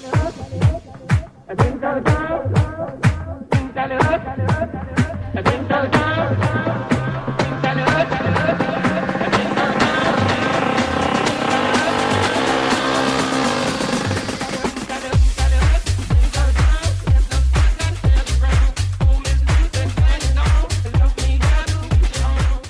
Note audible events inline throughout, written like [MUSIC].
I think I'll go. I think I'll go.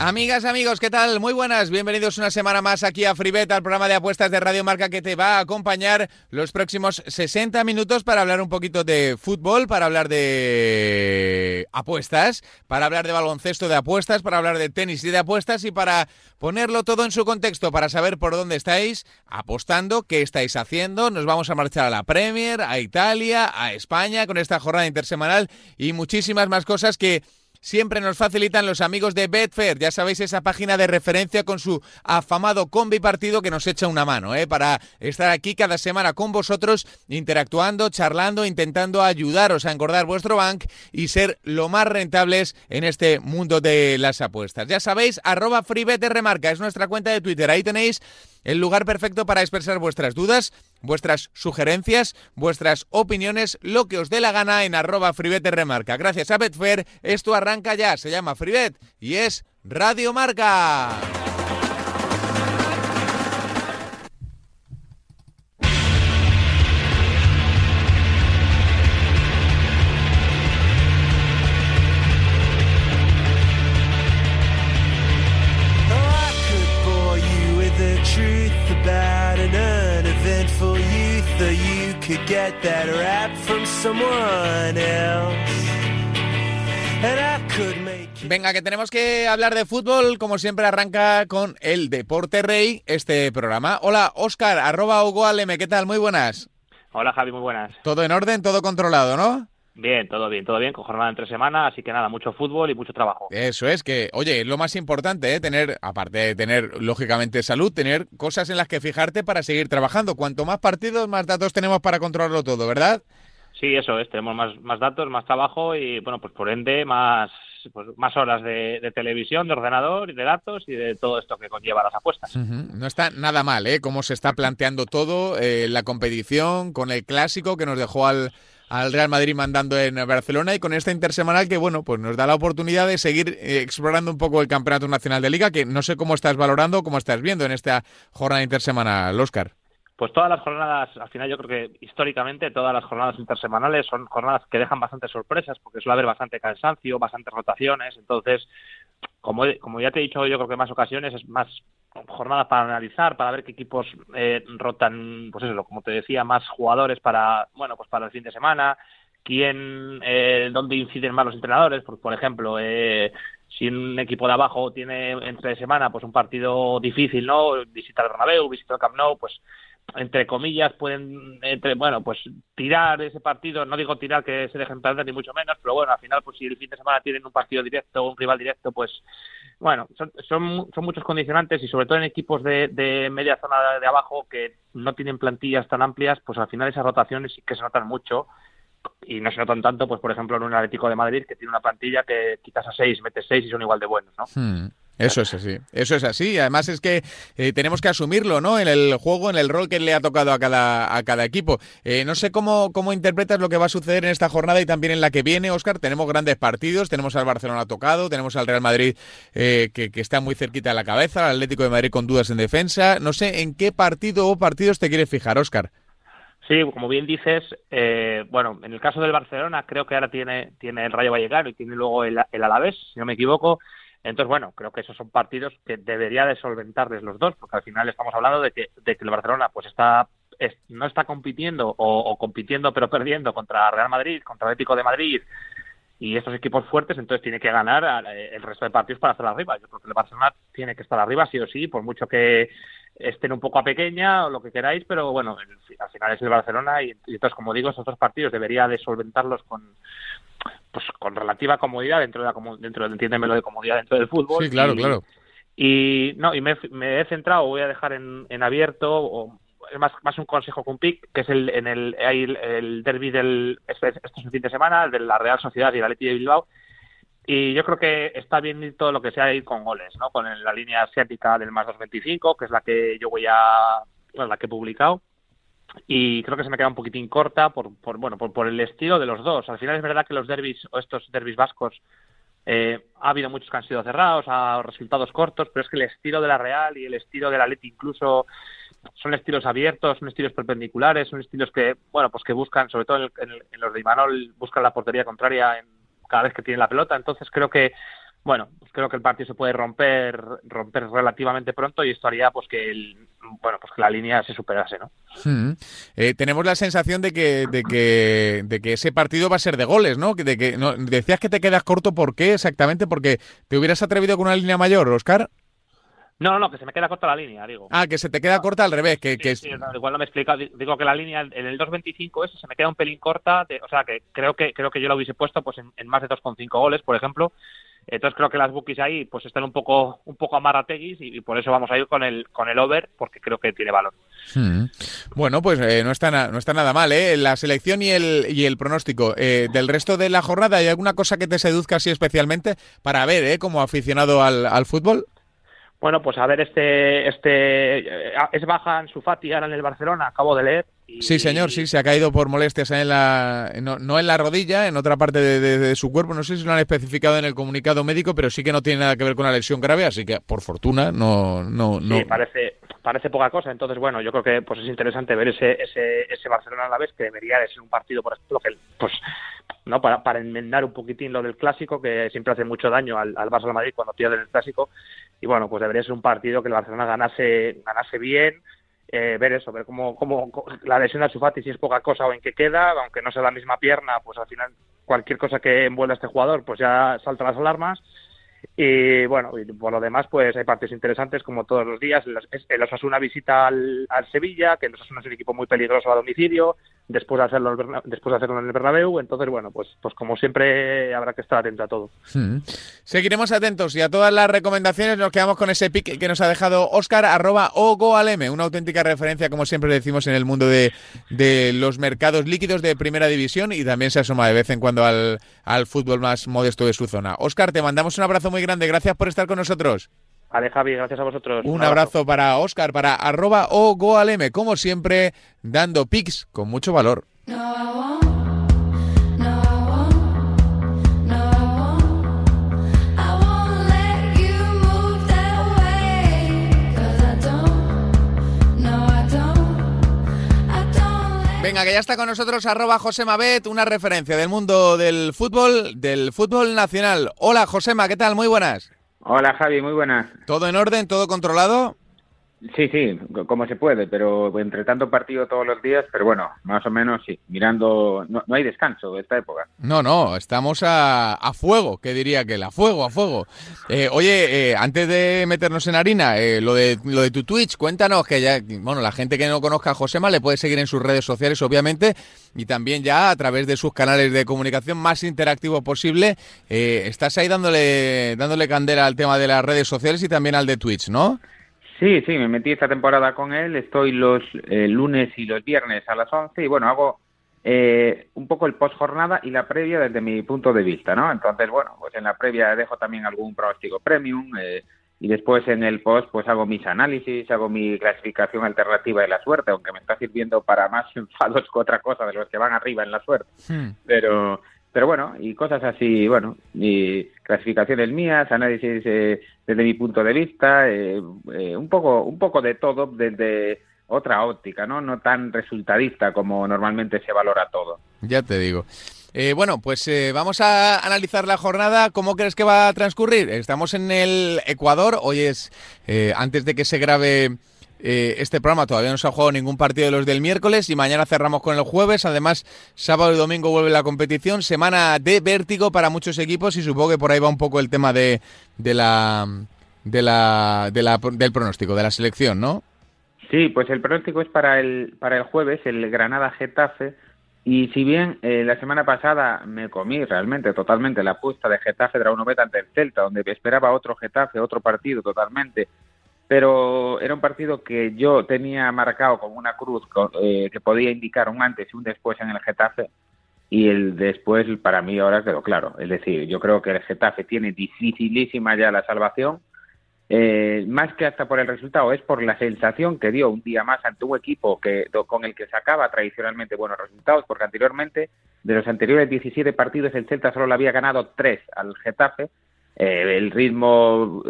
Amigas, amigos, ¿qué tal? Muy buenas, bienvenidos una semana más aquí a Fribet, al programa de apuestas de Radio Marca que te va a acompañar los próximos 60 minutos para hablar un poquito de fútbol, para hablar de apuestas, para hablar de baloncesto de apuestas, para hablar de tenis y de apuestas y para ponerlo todo en su contexto, para saber por dónde estáis apostando, qué estáis haciendo. Nos vamos a marchar a la Premier, a Italia, a España con esta jornada intersemanal y muchísimas más cosas que siempre nos facilitan los amigos de Betfair. Ya sabéis, esa página de referencia con su afamado combi partido que nos echa una mano, ¿eh? para estar aquí cada semana con vosotros, interactuando, charlando, intentando ayudaros a engordar vuestro bank y ser lo más rentables en este mundo de las apuestas. Ya sabéis, arroba remarca es nuestra cuenta de Twitter. Ahí tenéis el lugar perfecto para expresar vuestras dudas, vuestras sugerencias, vuestras opiniones, lo que os dé la gana en arroba Fribete Remarca. Gracias a Betfair, esto arranca ya, se llama Fribet y es Radio Marca. Venga, que tenemos que hablar de fútbol, como siempre arranca con el Deporte Rey este programa. Hola, Oscar, arroba Hugo Aleme, ¿qué tal? Muy buenas. Hola, Javi, muy buenas. Todo en orden, todo controlado, ¿no? Bien, todo bien, todo bien, con jornada entre semana, así que nada, mucho fútbol y mucho trabajo. Eso es que, oye, lo más importante, ¿eh? tener, aparte de tener, lógicamente, salud, tener cosas en las que fijarte para seguir trabajando. Cuanto más partidos, más datos tenemos para controlarlo todo, ¿verdad? Sí, eso es, tenemos más, más datos, más trabajo y, bueno, pues por ende, más, pues, más horas de, televisión, de ordenador y de datos y de todo esto que conlleva las apuestas. No está nada mal, ¿eh? Cómo se está planteando todo, eh, la competición con el clásico que nos dejó al al Real Madrid mandando en Barcelona y con esta intersemanal que, bueno, pues nos da la oportunidad de seguir eh, explorando un poco el Campeonato Nacional de Liga, que no sé cómo estás valorando, cómo estás viendo en esta jornada intersemanal, Oscar. Pues todas las jornadas, al final yo creo que históricamente todas las jornadas intersemanales son jornadas que dejan bastantes sorpresas porque suele haber bastante cansancio, bastantes rotaciones, entonces, como, como ya te he dicho yo creo que en más ocasiones es más jornadas para analizar, para ver qué equipos eh, rotan, pues eso, como te decía, más jugadores para, bueno, pues para el fin de semana, quién, eh, dónde inciden más los entrenadores, por, por ejemplo, eh, si un equipo de abajo tiene entre semana pues un partido difícil, ¿no? Visitar el Bernabéu, visitar el Camp Nou, pues entre comillas pueden entre bueno pues tirar ese partido no digo tirar que se dejen perder ni mucho menos pero bueno al final pues si el fin de semana tienen un partido directo un rival directo pues bueno, son, son, muchos condicionantes y sobre todo en equipos de, de, media zona de abajo que no tienen plantillas tan amplias, pues al final esas rotaciones sí que se notan mucho y no se notan tanto, pues por ejemplo en un Atlético de Madrid que tiene una plantilla que quizás a seis, metes seis y son igual de buenos, ¿no? Hmm. Eso es así, eso es así. Además es que eh, tenemos que asumirlo, ¿no? En el juego, en el rol que le ha tocado a cada, a cada equipo. Eh, no sé cómo, cómo interpretas lo que va a suceder en esta jornada y también en la que viene, Oscar. Tenemos grandes partidos, tenemos al Barcelona tocado, tenemos al Real Madrid eh, que, que, está muy cerquita de la cabeza, al Atlético de Madrid con dudas en defensa. No sé en qué partido o partidos te quieres fijar, Oscar. Sí, como bien dices, bueno, en el caso del Barcelona creo que ahora tiene, tiene el Rayo Vallecano y tiene luego el, el Alavés, si no me equivoco. Entonces, bueno, creo que esos son partidos que debería de solventarles los dos, porque al final estamos hablando de que, de que el Barcelona pues está no está compitiendo o, compitiendo pero perdiendo contra Real Madrid, contra el Atlético de Madrid y estos equipos fuertes, entonces tiene que ganar eh, el resto de partidos para hacer arriba. Yo creo que el Barcelona tiene que estar arriba sí o sí, por mucho que estén un poco a pequeña o lo que queráis, pero bueno, al final es el Barcelona y, y entonces, como digo, esos dos partidos debería de solventarlos con, pues con relativa comodidad dentro de la dentro entiéndemelo de comodidad dentro del fútbol. Sí claro claro. y no y me, he centrado voy a dejar en, en abierto o es más más un consejo con pick que es el en el el, el derby del este, este, es un fin de semana de la Real Sociedad y la Leti de Bilbao y yo creo que está bien todo lo que sea ir con goles no con la línea asiática del más 2.25 que es la que yo voy a la que he publicado y creo que se me queda un poquitín corta por, por bueno por, por, el estilo de los dos. Al final es verdad que los derbis o estos derbis vascos eh, ha habido muchos que han sido cerrados, a resultados cortos, pero es que el estilo de la Real y el estilo de la Leti incluso son estilos abiertos, son estilos perpendiculares, son estilos que bueno pues que buscan, sobre todo en, en los de Imanol, buscan la portería contraria en, cada vez que tienen la pelota. Entonces creo que bueno, pues creo que el partido se puede romper romper relativamente pronto y esto haría pues que el, bueno pues que la línea se superase, ¿no? Hmm. Eh, tenemos la sensación de que de que de que ese partido va a ser de goles, ¿no? De que no, decías que te quedas corto, ¿por qué exactamente? Porque te hubieras atrevido con una línea mayor, Oscar. No, no, no, que se me queda corta la línea, digo. Ah, que se te queda corta al revés, que, sí, que sí, igual no me explica, digo que la línea en el 2.25 ese se me queda un pelín corta, de, o sea, que creo que creo que yo la hubiese puesto pues en, en más de 2,5 goles, por ejemplo, entonces creo que las bookies ahí pues están un poco un poco amarateguis y, y por eso vamos a ir con el con el over porque creo que tiene valor. Hmm. Bueno, pues eh, no está no está nada mal, ¿eh? La selección y el y el pronóstico eh, del resto de la jornada. ¿Hay alguna cosa que te seduzca así especialmente para ver, eh, como aficionado al, al fútbol? Bueno, pues a ver, este, este es baja en su Fati ahora en el Barcelona, acabo de leer. Y, sí, señor, sí, se ha caído por molestias en la, no, no en la rodilla, en otra parte de, de, de, su cuerpo. No sé si lo han especificado en el comunicado médico, pero sí que no tiene nada que ver con una lesión grave, así que por fortuna no, no, no. Sí, parece, parece poca cosa. Entonces, bueno, yo creo que pues es interesante ver ese, ese, ese Barcelona a la vez que debería de ser un partido, por ejemplo, que pues no para, para enmendar un poquitín lo del clásico que siempre hace mucho daño al, al Barça Madrid cuando pierden el clásico y bueno pues debería ser un partido que el Barcelona ganase ganase bien eh, ver eso ver cómo, cómo la lesión de Sufati si es poca cosa o en qué queda aunque no sea la misma pierna pues al final cualquier cosa que envuelva a este jugador pues ya salta las alarmas y bueno, y por lo demás, pues hay partidos interesantes como todos los días. El Osasuna visita al, al Sevilla, que el Osasuna es un equipo muy peligroso a domicilio, después de hacerlo, después de hacerlo en el Bernabéu. Entonces, bueno, pues, pues como siempre habrá que estar atento a todo. Hmm. Seguiremos atentos y a todas las recomendaciones nos quedamos con ese pick que nos ha dejado Oscar arroba ogoalm, una auténtica referencia, como siempre decimos, en el mundo de, de los mercados líquidos de primera división y también se asoma de vez en cuando al, al fútbol más modesto de su zona. Oscar, te mandamos un abrazo muy grande. Gracias por estar con nosotros. Vale, Javi, gracias a vosotros. Un, Un abrazo. abrazo. para Oscar, para arroba o goalm, como siempre, dando pics con mucho valor. No, Venga, que ya está con nosotros arroba Josema Bet, una referencia del mundo del fútbol, del fútbol nacional. Hola Josema, ¿qué tal? Muy buenas. Hola Javi, muy buenas. ¿Todo en orden? ¿Todo controlado? Sí, sí, como se puede, pero entre tanto partido todos los días, pero bueno, más o menos sí, mirando, no, no hay descanso de esta época. No, no, estamos a, a fuego, que diría que a fuego, a fuego. Eh, oye, eh, antes de meternos en harina, eh, lo, de, lo de tu Twitch, cuéntanos que ya, bueno, la gente que no conozca a Josema le puede seguir en sus redes sociales, obviamente, y también ya a través de sus canales de comunicación más interactivo posible. Eh, estás ahí dándole, dándole candela al tema de las redes sociales y también al de Twitch, ¿no? Sí, sí, me metí esta temporada con él, estoy los eh, lunes y los viernes a las 11 y bueno, hago eh, un poco el post jornada y la previa desde mi punto de vista, ¿no? Entonces, bueno, pues en la previa dejo también algún pronóstico premium eh, y después en el post pues hago mis análisis, hago mi clasificación alternativa de la suerte, aunque me está sirviendo para más [LAUGHS] enfados que otra cosa de los que van arriba en la suerte. Hmm. Pero pero bueno, y cosas así, bueno, y clasificaciones mías, análisis eh, desde mi punto de vista, eh, eh, un poco un poco de todo desde otra óptica, ¿no? No tan resultadista como normalmente se valora todo. Ya te digo. Eh, bueno, pues eh, vamos a analizar la jornada. ¿Cómo crees que va a transcurrir? Estamos en el Ecuador. Hoy es eh, antes de que se grabe eh, este programa todavía no se ha jugado ningún partido de los del miércoles y mañana cerramos con el jueves. Además, sábado y domingo vuelve la competición. Semana de vértigo para muchos equipos y supongo que por ahí va un poco el tema de, de la, de la, de la, del pronóstico, de la selección, ¿no? Sí, pues el pronóstico es para el, para el jueves, el Granada-Getafe. Y si bien eh, la semana pasada me comí realmente totalmente la apuesta de Getafe de bet ante el Celta, donde esperaba otro Getafe, otro partido totalmente, pero era un partido que yo tenía marcado como una cruz eh, que podía indicar un antes y un después en el Getafe y el después para mí ahora lo claro. Es decir, yo creo que el Getafe tiene dificilísima ya la salvación eh, más que hasta por el resultado, es por la sensación que dio un día más ante un equipo que, con el que sacaba tradicionalmente buenos resultados, porque anteriormente, de los anteriores 17 partidos, el Celta solo le había ganado 3 al Getafe. Eh, el ritmo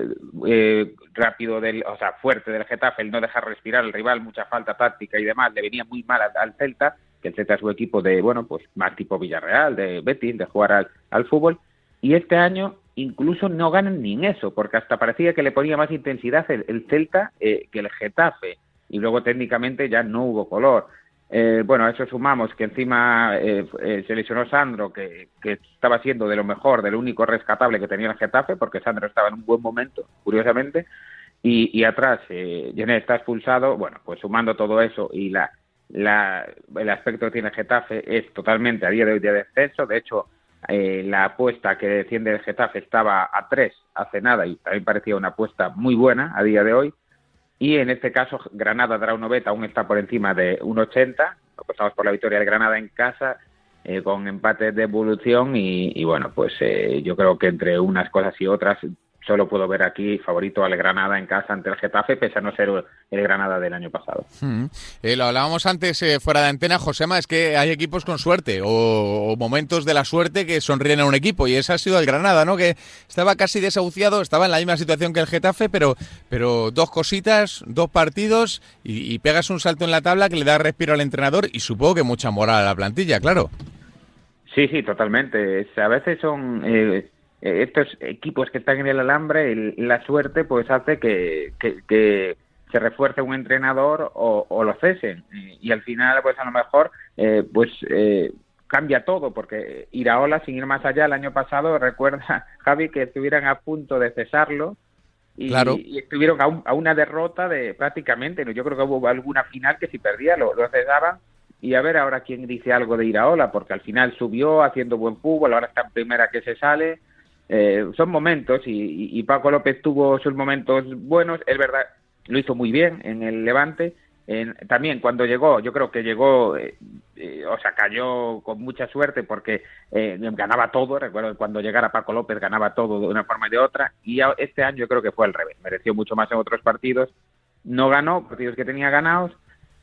eh, rápido, del, o sea, fuerte del Getafe, el no dejar respirar al rival, mucha falta táctica y demás, le venía muy mal al, Celta, que el Celta es un equipo de, bueno, pues más tipo Villarreal, de Betis, de jugar al, al fútbol. Y este año incluso no ganan ni en eso, porque hasta parecía que le ponía más intensidad el, Celta eh, que el Getafe, y luego técnicamente ya no hubo color. Eh, bueno, a eso sumamos que encima eh, se lesionó Sandro, que, estaba siendo de lo mejor, de lo único rescatable que tenía el Getafe, porque Sandro estaba en un buen momento, curiosamente, y, y atrás eh, está expulsado. Bueno, pues sumando todo eso y la, la, el aspecto que tiene Getafe es totalmente a día de hoy de descenso. De hecho, eh, la apuesta que defiende el Getafe estaba a 3 hace nada y también parecía una apuesta muy buena a día de hoy. Y en este caso, Granada dará un beta, aún está por encima de 1,80. Apostamos por la victoria de Granada en casa, eh, con empate de evolución. Y, y bueno, pues eh, yo creo que entre unas cosas y otras solo puedo ver aquí favorito al Granada en casa ante el Getafe, pese a no ser el Granada del año pasado. Hmm. Eh, lo hablábamos antes eh, fuera de antena, Josema, es que hay equipos con suerte o, momentos de la suerte que sonríen a un equipo y ese ha sido el Granada, ¿no? Que estaba casi desahuciado, estaba en la misma situación que el Getafe, pero, pero dos cositas, dos partidos y, pegas un salto en la tabla que le da respiro al entrenador y supongo que mucha moral a la plantilla, claro. Sí, sí, totalmente. A veces son... Eh, eh, estos equipos que están en el alambre, la suerte pues hace que, que, se refuerce un entrenador o, lo cesen. Y, al final, pues a lo mejor, eh, pues eh, cambia todo, porque Iraola, sin ir más allá, el año pasado, [LAUGHS] recuerda, Javi, que estuvieran a punto de cesarlo y, y estuvieron a, una derrota de prácticamente, yo creo que hubo alguna final que si perdía lo, lo cesaban. Y a ver ahora quién dice algo de Iraola, porque al final subió haciendo buen fútbol, ahora está en primera que se sale, eh, son momentos y, Paco López tuvo sus momentos buenos, es verdad, lo hizo muy bien en el Levante. también cuando llegó, yo creo que llegó, eh, eh, o sea, cayó con mucha suerte porque ganaba todo. Recuerdo que cuando llegara Paco López ganaba todo de una forma y de otra. Y este año creo que fue al revés. Mereció mucho más en otros partidos. No ganó partidos que tenía ganados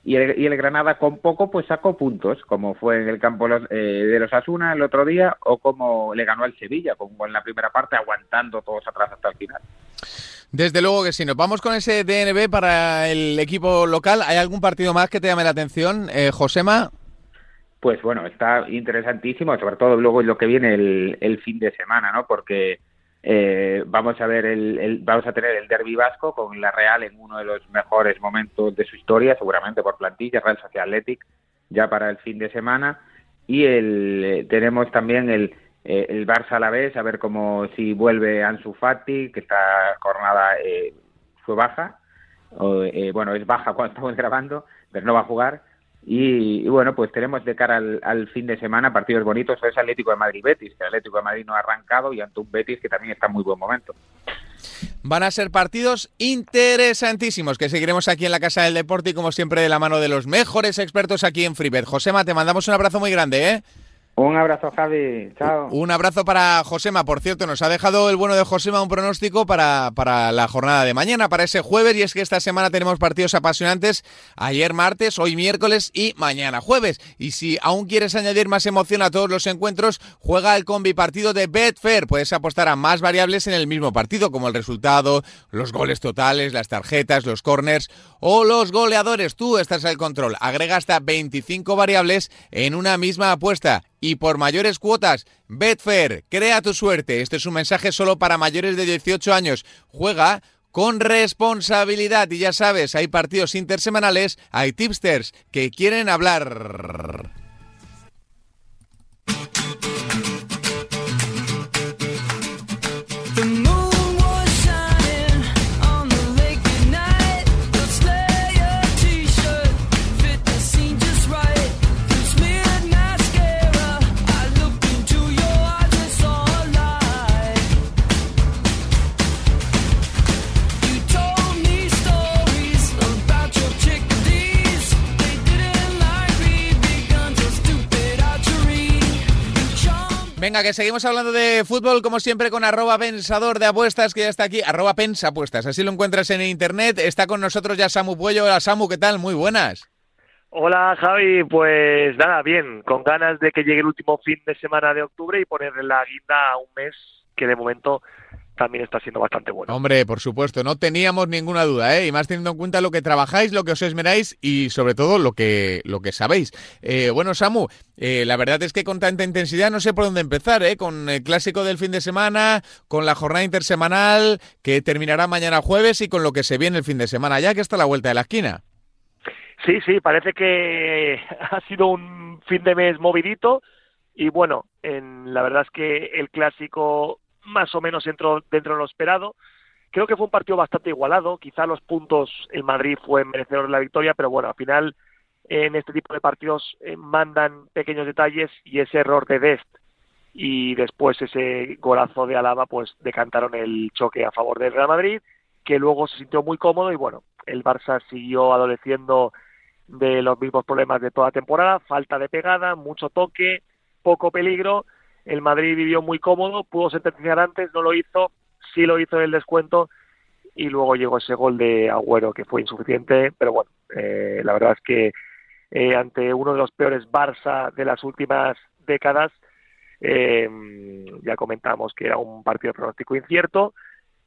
y el, Granada con poco pues sacó puntos, como fue en el campo eh, de los Asuna el otro día o como le ganó al Sevilla, como en la primera parte aguantando todos atrás hasta el final. Desde luego que sí. Nos vamos con ese DNB para el equipo local. ¿Hay algún partido más que te llame la atención, eh, Josema? Pues bueno, está interesantísimo, sobre todo luego lo que viene el, el fin de semana, ¿no? Porque eh, vamos a ver el, vamos a tener el derby vasco con la Real en uno de los mejores momentos de su historia, seguramente por plantilla, Real Social Athletic, ya para el fin de semana. Y el, eh, tenemos también el, eh, el Barça a la vez, a ver cómo si vuelve Ansu Fati, que esta jornada fue baja, o, bueno, es baja cuando estamos [LAUGHS] grabando, pero no va a jugar y, bueno, pues tenemos de cara al, fin de semana partidos bonitos. Es Atlético de Madrid-Betis, que el Atlético de Madrid no ha arrancado, y ante un Betis que también está en muy buen momento. Van a ser partidos interesantísimos que seguiremos aquí en la Casa del Deporte y como siempre de la mano de los mejores expertos aquí en Freebet. Josema, te mandamos un abrazo muy grande, ¿eh? Un abrazo, Javi. Chao. Un abrazo para Josema. Por cierto, nos ha dejado el bueno de Josema un pronóstico para, para la jornada de mañana, para ese jueves. Y es que esta semana tenemos partidos apasionantes. Ayer martes, hoy miércoles y mañana jueves. Y si aún quieres añadir más emoción a todos los encuentros, juega el combi partido de Betfair. Puedes apostar a más variables en el mismo partido, como el resultado, los goles totales, las tarjetas, los corners o los goleadores. Tú estás al control. Agrega hasta 25 variables en una misma apuesta y por mayores cuotas. Betfair, crea tu suerte. Este es un mensaje solo para mayores de 18 años. Juega con responsabilidad y ya sabes, hay partidos intersemanales, hay tipsters que quieren hablar. Venga, que seguimos hablando de fútbol, como siempre, con arroba pensador de apuestas, que ya está aquí, arroba pensapuestas. Así lo encuentras en internet. Está con nosotros ya Samu Puello. Hola Samu, ¿qué tal? Muy buenas. Hola Javi, pues nada, bien, con ganas de que llegue el último fin de semana de octubre y ponerle la guinda a un mes que de momento también está siendo bastante bueno. Hombre, por supuesto, no teníamos ninguna duda, ¿eh? Y más teniendo en cuenta lo que trabajáis, lo que os esmeráis y sobre todo lo que, lo que sabéis. Eh, bueno, Samu, eh, la verdad es que con tanta intensidad no sé por dónde empezar, ¿eh? Con el clásico del fin de semana, con la jornada intersemanal que terminará mañana jueves y con lo que se viene el fin de semana ya que está a la vuelta de la esquina. Sí, sí, parece que ha sido un fin de mes movidito y bueno, en, la verdad es que el clásico más o menos entró dentro de lo esperado. Creo que fue un partido bastante igualado. Quizá los puntos el Madrid fue merecedor de la victoria, pero bueno, al final en este tipo de partidos eh, mandan pequeños detalles y ese error de Dest y después ese golazo de Alaba pues decantaron el choque a favor del Real Madrid, que luego se sintió muy cómodo y bueno, el Barça siguió adoleciendo de los mismos problemas de toda temporada, falta de pegada, mucho toque, poco peligro el Madrid vivió muy cómodo, pudo sentenciar antes, no lo hizo, sí lo hizo en el descuento y luego llegó ese gol de Agüero que fue insuficiente, pero bueno, eh, la verdad es que eh, ante uno de los peores Barça de las últimas décadas, eh, ya comentamos que era un partido pronóstico incierto,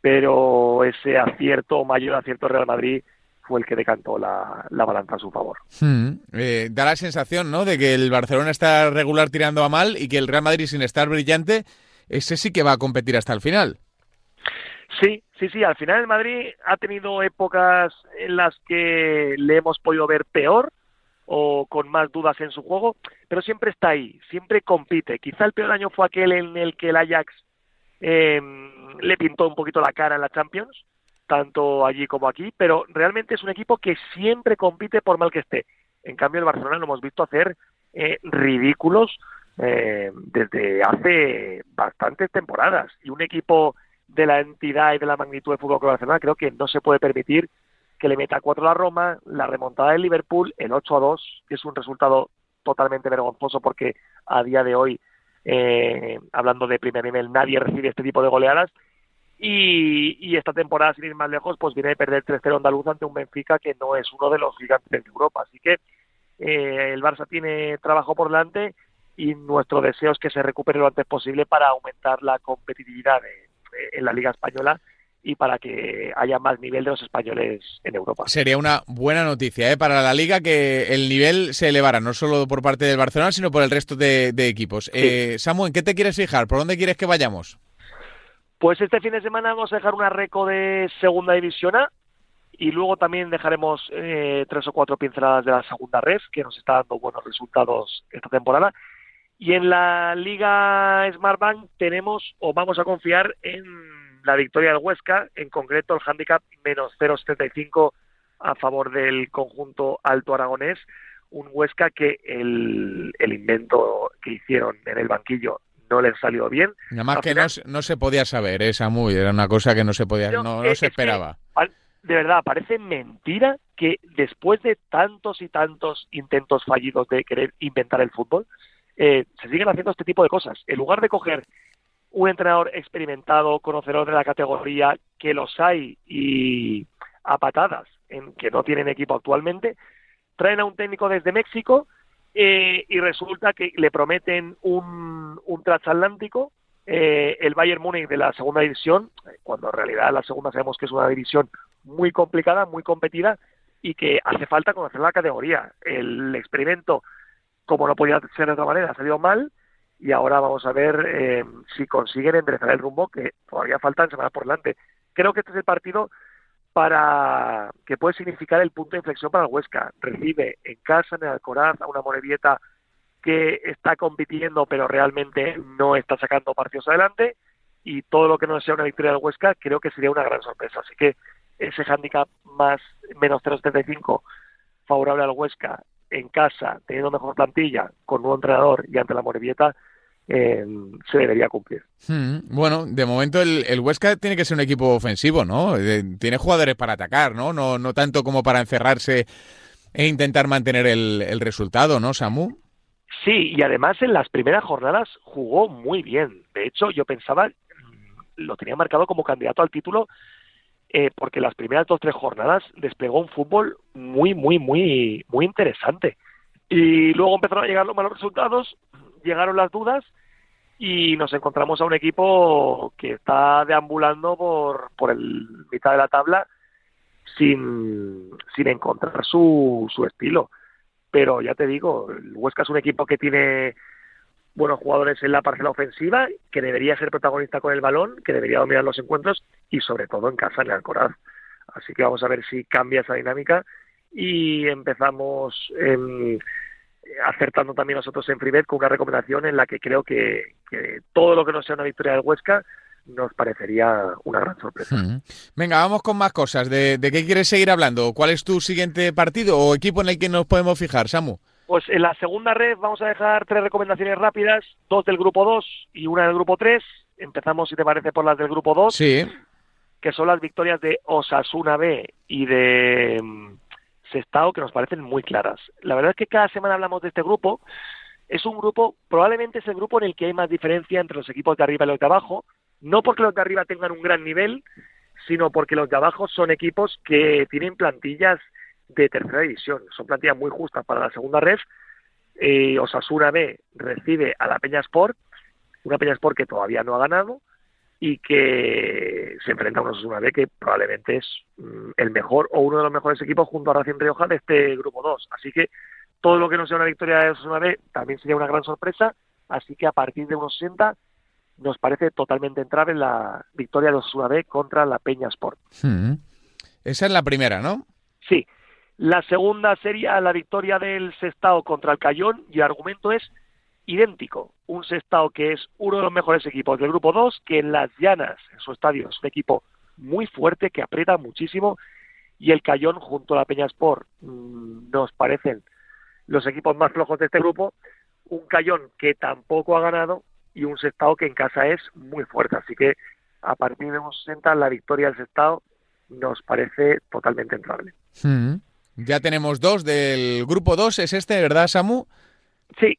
pero ese acierto, mayor acierto Real Madrid, fue el que decantó la, balanza a su favor. Hmm. Eh, da la sensación, ¿no?, de que el Barcelona está regular tirando a mal y que el Real Madrid, sin estar brillante, ese sí que va a competir hasta el final. Sí, sí, sí. Al final el Madrid ha tenido épocas en las que le hemos podido ver peor o con más dudas en su juego, pero siempre está ahí, siempre compite. Quizá el peor año fue aquel en el que el Ajax eh, le pintó un poquito la cara en la Champions, tanto allí como aquí, pero realmente es un equipo que siempre compite por mal que esté. En cambio, el Barcelona lo hemos visto hacer eh, ridículos eh, desde hace bastantes temporadas. Y un equipo de la entidad y de la magnitud del fútbol que Barcelona creo que no se puede permitir que le meta cuatro a la Roma, la remontada del Liverpool, el 8 a 2, que es un resultado totalmente vergonzoso porque a día de hoy, eh, hablando de primer nivel, nadie recibe este tipo de goleadas y, esta temporada, sin ir más lejos, pues viene a perder 3-0 andaluz ante un Benfica que no es uno de los gigantes de Europa. Así que eh, el Barça tiene trabajo por delante y nuestro deseo es que se recupere lo antes posible para aumentar la competitividad en la Liga Española y para que haya más nivel de los españoles en Europa. Sería una buena noticia ¿eh? para la liga que el nivel se elevara, no solo por parte del Barcelona, sino por el resto de, equipos. Eh, Samu, ¿en qué te quieres fijar? ¿Por dónde quieres que vayamos? Pues este fin de semana vamos a dejar una reco de segunda división A y luego también dejaremos eh, tres o cuatro pinceladas de la segunda red que nos está dando buenos resultados esta temporada. Y en la Liga Smartbank tenemos o vamos a confiar en la victoria del Huesca, en concreto el handicap menos 0,75 a favor del conjunto alto aragonés, un Huesca que el, el invento que hicieron en el banquillo no le salió bien. Nada más que no, se podía saber, esa muy, era una cosa que no se podía, no, se esperaba. de verdad, parece mentira que después de tantos y tantos intentos fallidos de querer inventar el fútbol, eh, se siguen haciendo este tipo de cosas. En lugar de coger un entrenador experimentado, conocedor de la categoría, que los hay y a patadas, en que no tienen equipo actualmente, traen a un técnico desde México eh, y resulta que le prometen un, un transatlántico, eh, el Bayern Múnich de la segunda división, cuando en realidad la segunda sabemos que es una división muy complicada, muy competida y que hace falta conocer la categoría. El experimento, como no podía ser de otra manera, ha salido mal y ahora vamos a ver eh, si consiguen enderezar el rumbo que todavía faltan semanas por delante. Creo que este es el partido para que puede significar el punto de inflexión para el Huesca. Recibe en casa, en el Alcoraz, a una Morevieta que está compitiendo pero realmente no está sacando partidos adelante y todo lo que no sea una victoria del Huesca creo que sería una gran sorpresa. Así que ese handicap más menos 3.75 favorable al Huesca en casa, teniendo mejor plantilla, con nuevo entrenador y ante la Morevieta, eh, se debería cumplir. Hmm, bueno, de momento el, Huesca tiene que ser un equipo ofensivo, ¿no? tiene jugadores para atacar, ¿no? ¿no? No tanto como para encerrarse e intentar mantener el, resultado, ¿no, Samu? Sí, y además en las primeras jornadas jugó muy bien. De hecho, yo pensaba, lo tenía marcado como candidato al título, eh, porque las primeras dos tres jornadas desplegó un fútbol muy, muy, muy, muy interesante. Y luego empezaron a llegar los malos resultados, llegaron las dudas y nos encontramos a un equipo que está deambulando por, por el mitad de la tabla sin, sin encontrar su, su estilo. Pero ya te digo, el Huesca es un equipo que tiene buenos jugadores en la parcela ofensiva, que debería ser protagonista con el balón, que debería dominar los encuentros y sobre todo en casa en el Alcoraz. Así que vamos a ver si cambia esa dinámica y empezamos em, acertando también nosotros en Freebet con una recomendación en la que creo que, que todo lo que no sea una victoria del Huesca nos parecería una gran sorpresa. Venga, vamos con más cosas. ¿De, ¿De, qué quieres seguir hablando? ¿Cuál es tu siguiente partido o equipo en el que nos podemos fijar, Samu? Pues en la segunda red vamos a dejar tres recomendaciones rápidas, dos del grupo 2 y una del grupo 3. Empezamos, si te parece, por las del grupo 2. Sí. Que son las victorias de Osasuna B y de mm, Sestao, que nos parecen muy claras. La verdad es que cada semana hablamos de este grupo. Es un grupo, probablemente es el grupo en el que hay más diferencia entre los equipos de arriba y los de abajo no porque los de arriba tengan un gran nivel, sino porque los de abajo son equipos que tienen plantillas de tercera división, son plantillas muy justas para la segunda red. Eh, Osasuna B recibe a la Peña Sport, una Peña Sport que todavía no ha ganado y que se enfrenta a una Osasuna B que probablemente es mm, el mejor o uno de los mejores equipos junto a Racing Rioja de este grupo 2. Así que todo lo que no sea una victoria de Osasuna B también sería una gran sorpresa. Así que a partir de unos 60 nos parece totalmente entrar en la victoria de Osasuna B contra la Peña Sport. Hmm. Esa es la primera, ¿no? Sí. La segunda sería la victoria del Sestao contra el Cayón y el argumento es idéntico. Un Sestao que es uno de los mejores equipos del grupo 2, que en las llanas, en su estadio, es un equipo muy fuerte, que aprieta muchísimo, y el Cayón junto a la Peña Sport mm, nos parecen los equipos más flojos de este grupo. Un Cayón que tampoco ha ganado y un Sestao que en casa es muy fuerte. Así que a partir de un 60 la victoria del Sestao nos parece totalmente entrable. Hmm. Ya tenemos dos del grupo 2, ¿es este, verdad, Samu? Sí,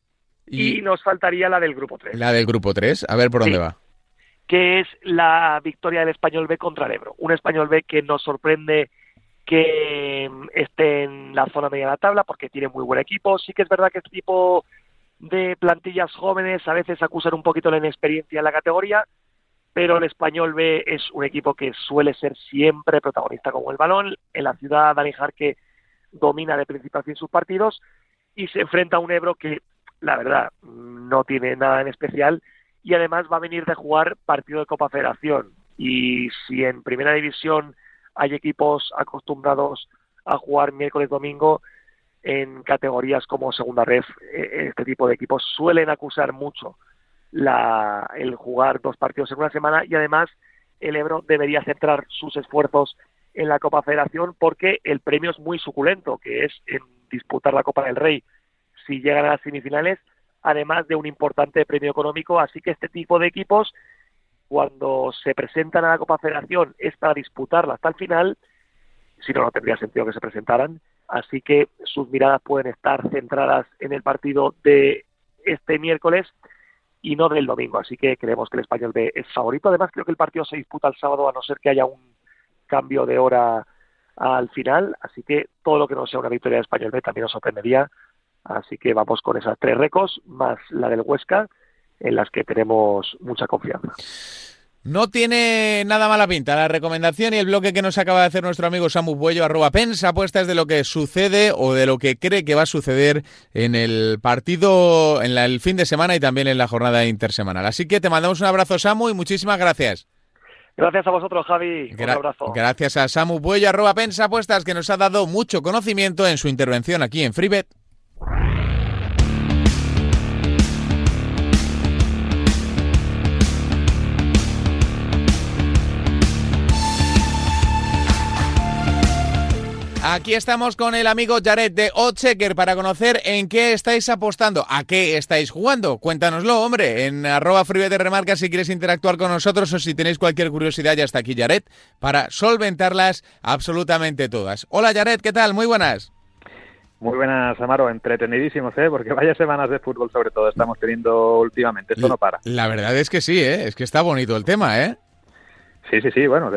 y, nos faltaría la del grupo 3. La del grupo 3, a ver por dónde va. Que es la victoria del Español B contra el Ebro. Un Español B que nos sorprende que mm, esté en la zona media de la tabla porque tiene muy buen equipo. Sí que es verdad que este equipo de plantillas jóvenes a veces acusan un poquito la inexperiencia en la categoría, pero el Español B es un equipo que suele ser siempre protagonista con el balón. En la ciudad, Dani que domina de principio a fin sus partidos y se enfrenta a un Ebro que, la verdad, no tiene nada en especial y además va a venir de jugar partido de Copa Federación. Y si en Primera División hay equipos acostumbrados a jugar miércoles-domingo, en categorías como segunda red, eh, este tipo de equipos suelen acusar mucho la, el jugar dos partidos en una semana y además el Ebro debería centrar sus esfuerzos en la Copa Federación porque el premio es muy suculento, que es en disputar la Copa del Rey si llegan a las semifinales, además de un importante premio económico. Así que este tipo de equipos, cuando se presentan a la Copa Federación, es para disputarla hasta el final, si no, no tendría sentido que se presentaran, así que sus miradas pueden estar centradas en el partido de este miércoles y no del domingo, así que creemos que el español B es favorito. Además, creo que el partido se disputa el sábado, a no ser que haya un cambio de hora al final, así que todo lo que no sea una victoria del español B también nos sorprendería. Así que vamos con esas tres recos, más la del Huesca, en las que tenemos mucha confianza. No tiene nada mala pinta la recomendación y el bloque que nos acaba de hacer nuestro amigo Samu Buello, arroba pensa apuestas de lo que sucede o de lo que cree que va a suceder en el partido, en el fin de semana y también en la jornada intersemanal. Así que te mandamos un abrazo, Samu, y muchísimas gracias. Gracias a vosotros, Javi. un abrazo. Gracias a Samu Buello, arroba pensa apuestas, que nos ha dado mucho conocimiento en su intervención aquí en FreeBet. Aquí estamos con el amigo Jared de Ochecker para conocer en qué estáis apostando, a qué estáis jugando. Cuéntanoslo, hombre, en arroba de remarca si quieres interactuar con nosotros o si tenéis cualquier curiosidad, ya está aquí Jared para solventarlas absolutamente todas. Hola Jared, ¿qué tal? Muy buenas. Muy buenas, Amaro. Entretenidísimos, ¿eh? Porque vaya semanas de fútbol, sobre todo, estamos teniendo últimamente. Esto no para. La verdad es que sí, ¿eh? Es que está bonito el tema, ¿eh? Sí, sí, sí. Bueno,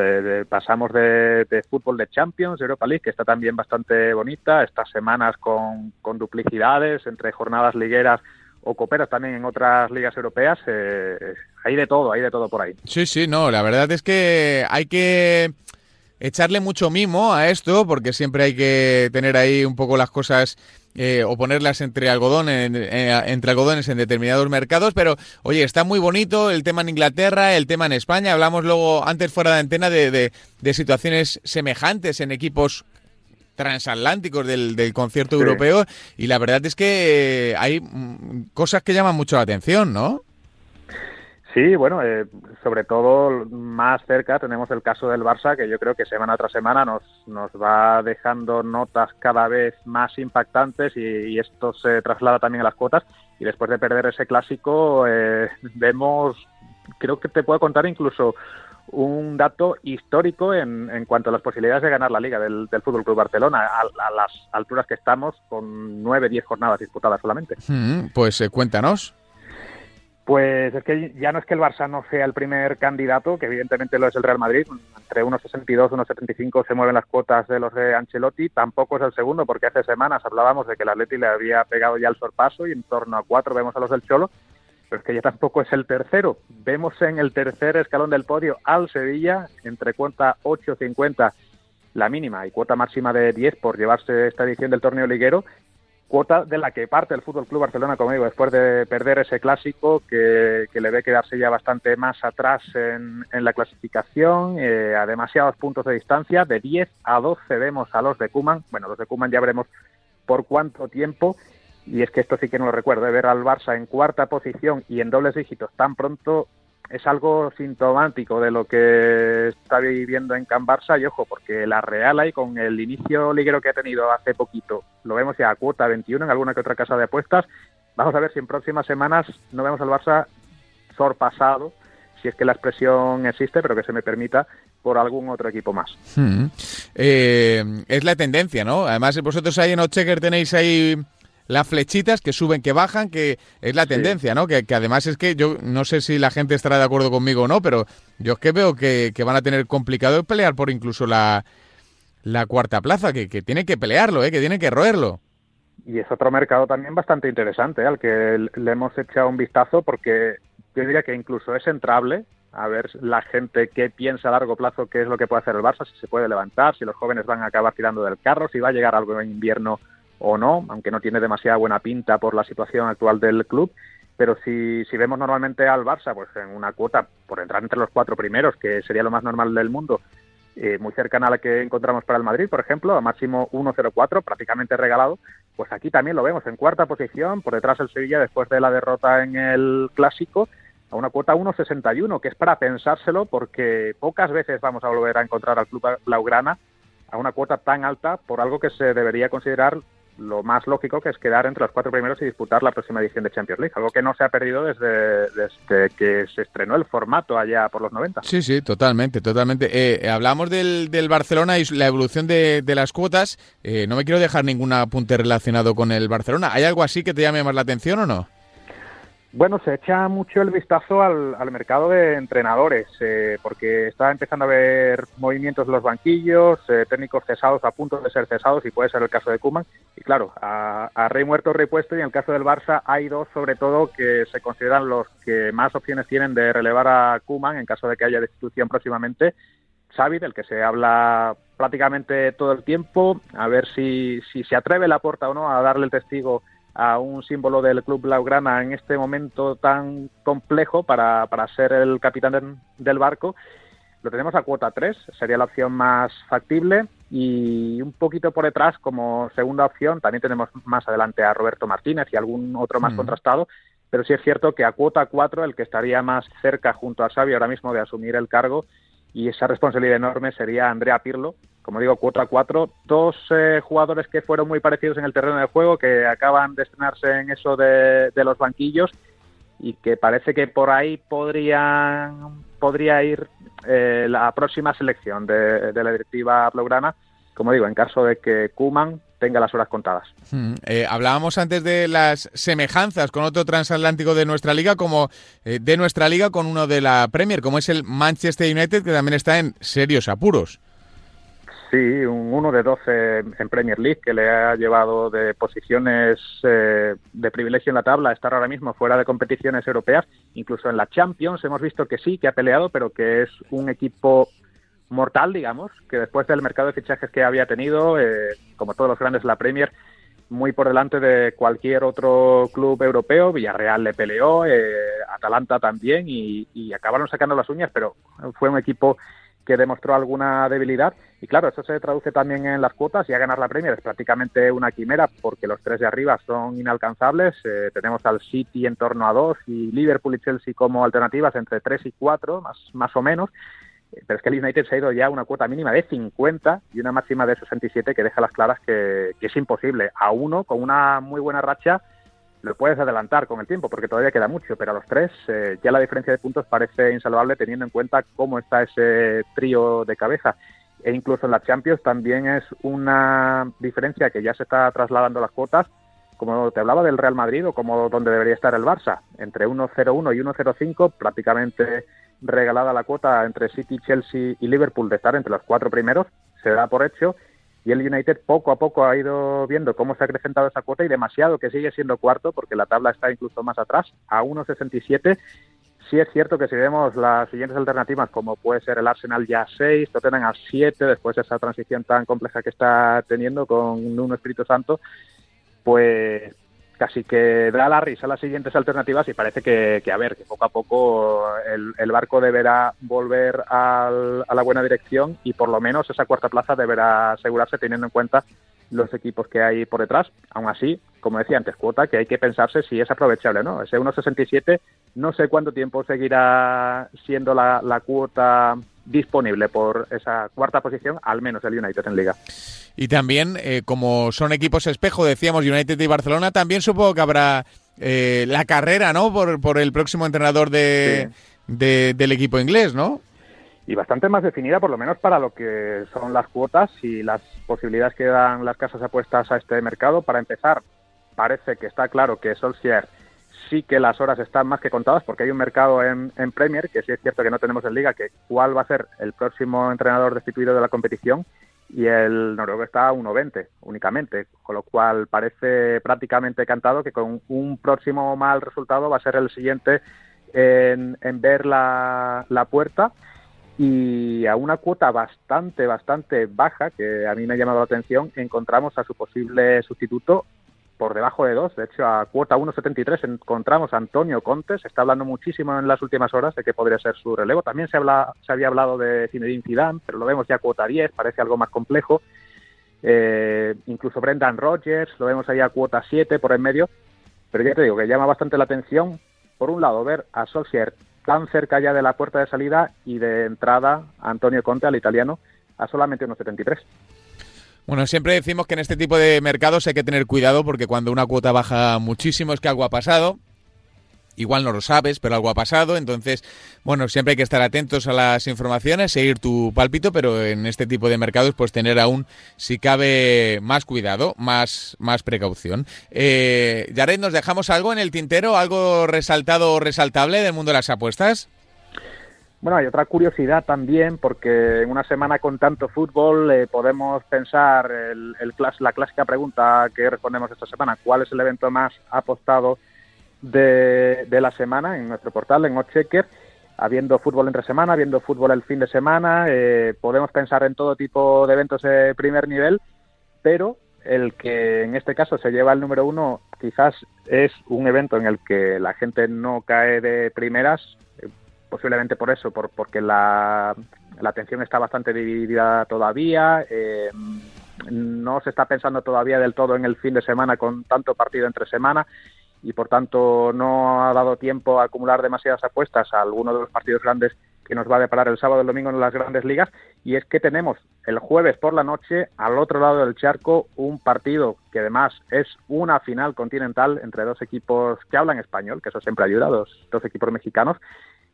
pasamos de, fútbol de Champions, Europa League, que está también bastante bonita. Estas semanas con, duplicidades entre jornadas ligueras o cooperas también en otras ligas europeas. Eh, hay de todo, hay de todo por ahí. Sí, sí, no. La verdad es que hay que echarle mucho mimo a esto, porque siempre hay que tener ahí un poco las cosas eh, o ponerlas entre algodón eh, entre algodones en determinados mercados, pero oye, está muy bonito el tema en Inglaterra, el tema en España, hablamos luego antes fuera de antena de, de, situaciones semejantes en equipos transatlánticos del, del concierto europeo y la verdad es que hay mm, cosas que llaman mucho la atención, ¿no? Sí, bueno, eh, sobre todo más cerca tenemos el caso del Barça, que yo creo que semana tras semana nos, nos va dejando notas cada vez más impactantes y, esto se traslada también a las cuotas. Y después de perder ese clásico, eh, vemos, creo que te puedo contar incluso un dato histórico en, en cuanto a las posibilidades de ganar la liga del, del Fútbol Club Barcelona, a, las alturas que estamos, con nueve, diez jornadas disputadas solamente. Mm, pues eh, cuéntanos. Pues es que ya no es que el Barça no sea el primer candidato, que evidentemente lo es el Real Madrid, entre 1,62 y 1,75 se mueven las cuotas de los de Ancelotti, tampoco es el segundo, porque hace semanas hablábamos de que el Atleti le había pegado ya el sorpaso y en torno a cuatro vemos a los del Cholo, pero es que ya tampoco es el tercero. Vemos en el tercer escalón del podio al Sevilla, entre cuota 8,50 la mínima y cuota máxima de 10 por llevarse esta edición del torneo liguero cuota de la que parte el Fútbol Club Barcelona, como digo, después de perder ese clásico que, le ve quedarse ya bastante más atrás en, la clasificación, eh, a demasiados puntos de distancia, de 10 a 12 vemos a los de Kuman, bueno, los de Kuman ya veremos por cuánto tiempo, y es que esto sí que no lo recuerdo, de ver al Barça en cuarta posición y en dobles dígitos tan pronto es algo sintomático de lo que está viviendo en Can Barça y ojo, porque la Real ahí con el inicio liguero que ha tenido hace poquito, lo vemos ya a cuota 21 en alguna que otra casa de apuestas, vamos a ver si en próximas semanas no vemos al Barça sorpasado, si es que la expresión existe, pero que se me permita, por algún otro equipo más. Hmm. Eh, es la tendencia, ¿no? Además, vosotros ahí en Ochecker tenéis ahí las flechitas que suben, que bajan, que es la tendencia, ¿no? Que, además es que yo no sé si la gente estará de acuerdo conmigo o no, pero yo es que veo que, van a tener complicado pelear por incluso la, la cuarta plaza, que, que tiene que pelearlo, ¿eh? que tiene que roerlo. Y es otro mercado también bastante interesante, ¿eh? al que le hemos echado un vistazo, porque yo diría que incluso es entrable a ver la gente qué piensa a largo plazo, qué es lo que puede hacer el Barça, si se puede levantar, si los jóvenes van a acabar tirando del carro, si va a llegar algo en invierno o no, aunque no tiene demasiada buena pinta por la situación actual del club. Pero si, si vemos normalmente al Barça, pues en una cuota por entrar entre los cuatro primeros, que sería lo más normal del mundo, eh, muy cercana a la que encontramos para el Madrid, por ejemplo, a máximo 1-0-4, prácticamente regalado, pues aquí también lo vemos en cuarta posición, por detrás el Sevilla después de la derrota en el Clásico, a una cuota 1-61, que es para pensárselo porque pocas veces vamos a volver a encontrar al club Blaugrana a una cuota tan alta por algo que se debería considerar lo más lógico que es quedar entre los cuatro primeros y disputar la próxima edición de Champions League, algo que no se ha perdido desde, que se estrenó el formato allá por los 90. Sí, sí, totalmente, totalmente. Eh, hablamos del, del, Barcelona y la evolución de, de las cuotas. Eh, no me quiero dejar ningún apunte relacionado con el Barcelona. ¿Hay algo así que te llame más la atención o no? Bueno, se echa mucho el vistazo al, mercado de entrenadores, eh, porque está empezando a haber movimientos en los banquillos, eh, técnicos cesados a punto de ser cesados, y puede ser el caso de Kuman. Y claro, a, rey muerto, rey puesto, y en el caso del Barça hay dos, sobre todo, que se consideran los que más opciones tienen de relevar a Kuman en caso de que haya destitución próximamente. Xavi, del que se habla prácticamente todo el tiempo, a ver si, si se atreve la puerta o no a darle el testigo a un símbolo del club Blaugrana en este momento tan complejo para, para ser el capitán del barco. Lo tenemos a cuota 3, sería la opción más factible y un poquito por detrás como segunda opción también tenemos más adelante a Roberto Martínez y algún otro más mm. contrastado, pero sí es cierto que a cuota 4 el que estaría más cerca junto a Xavi ahora mismo de asumir el cargo y esa responsabilidad enorme sería Andrea Pirlo, como digo, cuota 4, dos eh, jugadores que fueron muy parecidos en el terreno de juego, que acaban de estrenarse en eso de, los banquillos y que parece que por ahí podría, podría ir eh, la próxima selección de, la directiva blaugrana, como digo, en caso de que Kuman tenga las horas contadas. Mm, eh, hablábamos antes de las semejanzas con otro transatlántico de nuestra liga, como de nuestra liga con uno de la Premier, como es el Manchester United, que también está en serios apuros. Sí, un 1 de 12 en Premier League que le ha llevado de posiciones eh, de privilegio en la tabla a estar ahora mismo fuera de competiciones europeas. Incluso en la Champions hemos visto que sí, que ha peleado, pero que es un equipo mortal, digamos, que después del mercado de fichajes que había tenido, eh, como todos los grandes de la Premier, muy por delante de cualquier otro club europeo. Villarreal le peleó, eh, Atalanta también, y acabaron sacando las uñas, pero fue un equipo que demostró alguna debilidad. Y claro, eso se traduce también en las cuotas. Ya ganar la Premier es prácticamente una quimera porque los tres de arriba son inalcanzables. Eh, tenemos al City en torno a dos y Liverpool y Chelsea como alternativas entre tres y cuatro, más, más o menos. Eh, pero es que el United se ha ido ya a una cuota mínima de 50 y una máxima de 67 que deja las claras que, es imposible. A uno, con una muy buena racha, lo puedes adelantar con el tiempo porque todavía queda mucho, pero a los tres eh, ya la diferencia de puntos parece insalvable teniendo en cuenta cómo está ese trío de cabeza. E incluso en la Champions también es una diferencia que ya se está trasladando las cuotas, como te hablaba del Real Madrid o como donde debería estar el Barça, entre 1-0-1 y 1-0-5, prácticamente regalada la cuota entre City, Chelsea y Liverpool de estar entre los cuatro primeros, se da por hecho y el United poco a poco ha ido viendo cómo se ha acrecentado esa cuota y demasiado que sigue siendo cuarto porque la tabla está incluso más atrás, a 1.67. Sí es cierto que si vemos las siguientes alternativas, como puede ser el Arsenal ya a 6, Tottenham a 7, después de esa transición tan compleja que está teniendo con un Espíritu Santo, pues casi que da la risa las siguientes alternativas y parece que, a ver, que poco a poco el, barco deberá volver a la buena dirección y por lo menos esa cuarta plaza deberá asegurarse teniendo en cuenta los equipos que hay por detrás. Aún así, como decía antes, cuota que hay que pensarse si es aprovechable, ¿no? Ese 1.67 no sé cuánto tiempo seguirá siendo la, la cuota disponible por esa cuarta posición, al menos el United en Liga. Y también, eh, como son equipos espejo, decíamos United y Barcelona, también supongo que habrá eh, la carrera, ¿no? Por, por el próximo entrenador de, del equipo inglés, ¿no? Y bastante más definida, por lo menos para lo que son las cuotas y las posibilidades que dan las casas apuestas a este mercado. Para empezar, parece que está claro que Solskjaer sí que las horas están más que contadas porque hay un mercado en, Premier, que sí es cierto que no tenemos en Liga, que cuál va a ser el próximo entrenador destituido de la competición y el noruego está a 1.20 únicamente, con lo cual parece prácticamente cantado que con un próximo mal resultado va a ser el siguiente en, ver la puerta y a una cuota bastante, bastante baja, que a mí me ha llamado la atención, encontramos a su posible sustituto por debajo de dos. De hecho, a cuota 1.73 encontramos a Antonio Conte. Se está hablando muchísimo en las últimas horas de que podría ser su relevo. También se, habla, se había hablado de Zinedine Zidane, pero lo vemos ya a cuota 10, parece algo más complejo. Eh, incluso Brendan Rodgers, lo vemos ahí a cuota 7 por en medio. Pero ya te digo que llama bastante la atención, por un lado, ver a Solskjaer tan cerca ya de la puerta de salida y de entrada Antonio Conte, al italiano, a solamente 1.73. Bueno, siempre decimos que en este tipo de mercados hay que tener cuidado porque cuando una cuota baja muchísimo es que algo ha pasado. Igual no lo sabes, pero algo ha pasado. Entonces, bueno, siempre hay que estar atentos a las informaciones, seguir tu pálpito, pero en este tipo de mercados, pues tener aún, si cabe, más cuidado, más, más precaución. Eh, Jared, ¿nos dejamos algo en el tintero? ¿Algo resaltado o resaltable del mundo de las apuestas? Bueno, hay otra curiosidad también, porque en una semana con tanto fútbol eh, podemos pensar el, la clásica pregunta que respondemos esta semana, ¿cuál es el evento más apostado de, la semana en nuestro portal, en Ochecker? Habiendo fútbol entre semana, habiendo fútbol el fin de semana, eh, podemos pensar en todo tipo de eventos de primer nivel, pero el que en este caso se lleva el número uno quizás es un evento en el que la gente no cae de primeras posiblemente por eso, por, porque la, la atención está bastante dividida todavía. Eh, no se está pensando todavía del todo en el fin de semana con tanto partido entre semana y por tanto no ha dado tiempo a acumular demasiadas apuestas a alguno de los partidos grandes que nos va a deparar el sábado y el domingo en las grandes ligas y es que tenemos el jueves por la noche al otro lado del charco un partido que además es una final continental entre dos equipos que hablan español, que eso siempre ayuda, dos, dos equipos mexicanos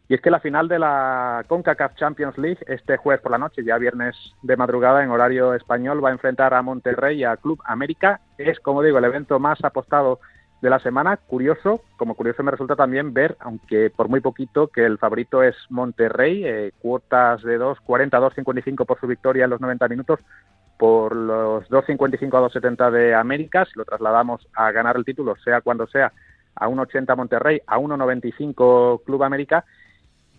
Y es que la final de la CONCACAF Champions League, este jueves por la noche, ya viernes de madrugada en horario español, va a enfrentar a Monterrey y a Club América. Es, como digo, el evento más apostado de la semana. Curioso, como curioso me resulta también ver, aunque por muy poquito, que el favorito es Monterrey, eh, cuotas de 2.40 a 2.55 por su victoria en los 90 minutos, por los 2.55 a 2.70 de América. Si lo trasladamos a ganar el título, sea cuando sea, a 1.80 Monterrey, a 1.95 Club América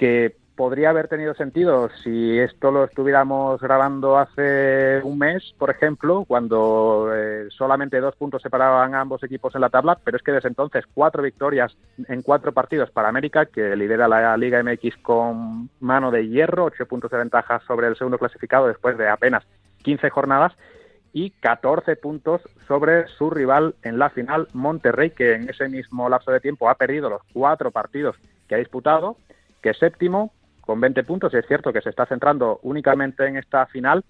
que podría haber tenido sentido si esto lo estuviéramos grabando hace un mes, por ejemplo, cuando eh, solamente dos puntos separaban a ambos equipos en la tabla, pero es que desde entonces cuatro victorias en cuatro partidos para América, que lidera la Liga MX con mano de hierro, ocho puntos de ventaja sobre el segundo clasificado después de apenas 15 jornadas y 14 puntos sobre su rival en la final, Monterrey, que en ese mismo lapso de tiempo ha perdido los cuatro partidos que ha disputado que es séptimo con 20 puntos. Es cierto que se está centrando únicamente en esta final,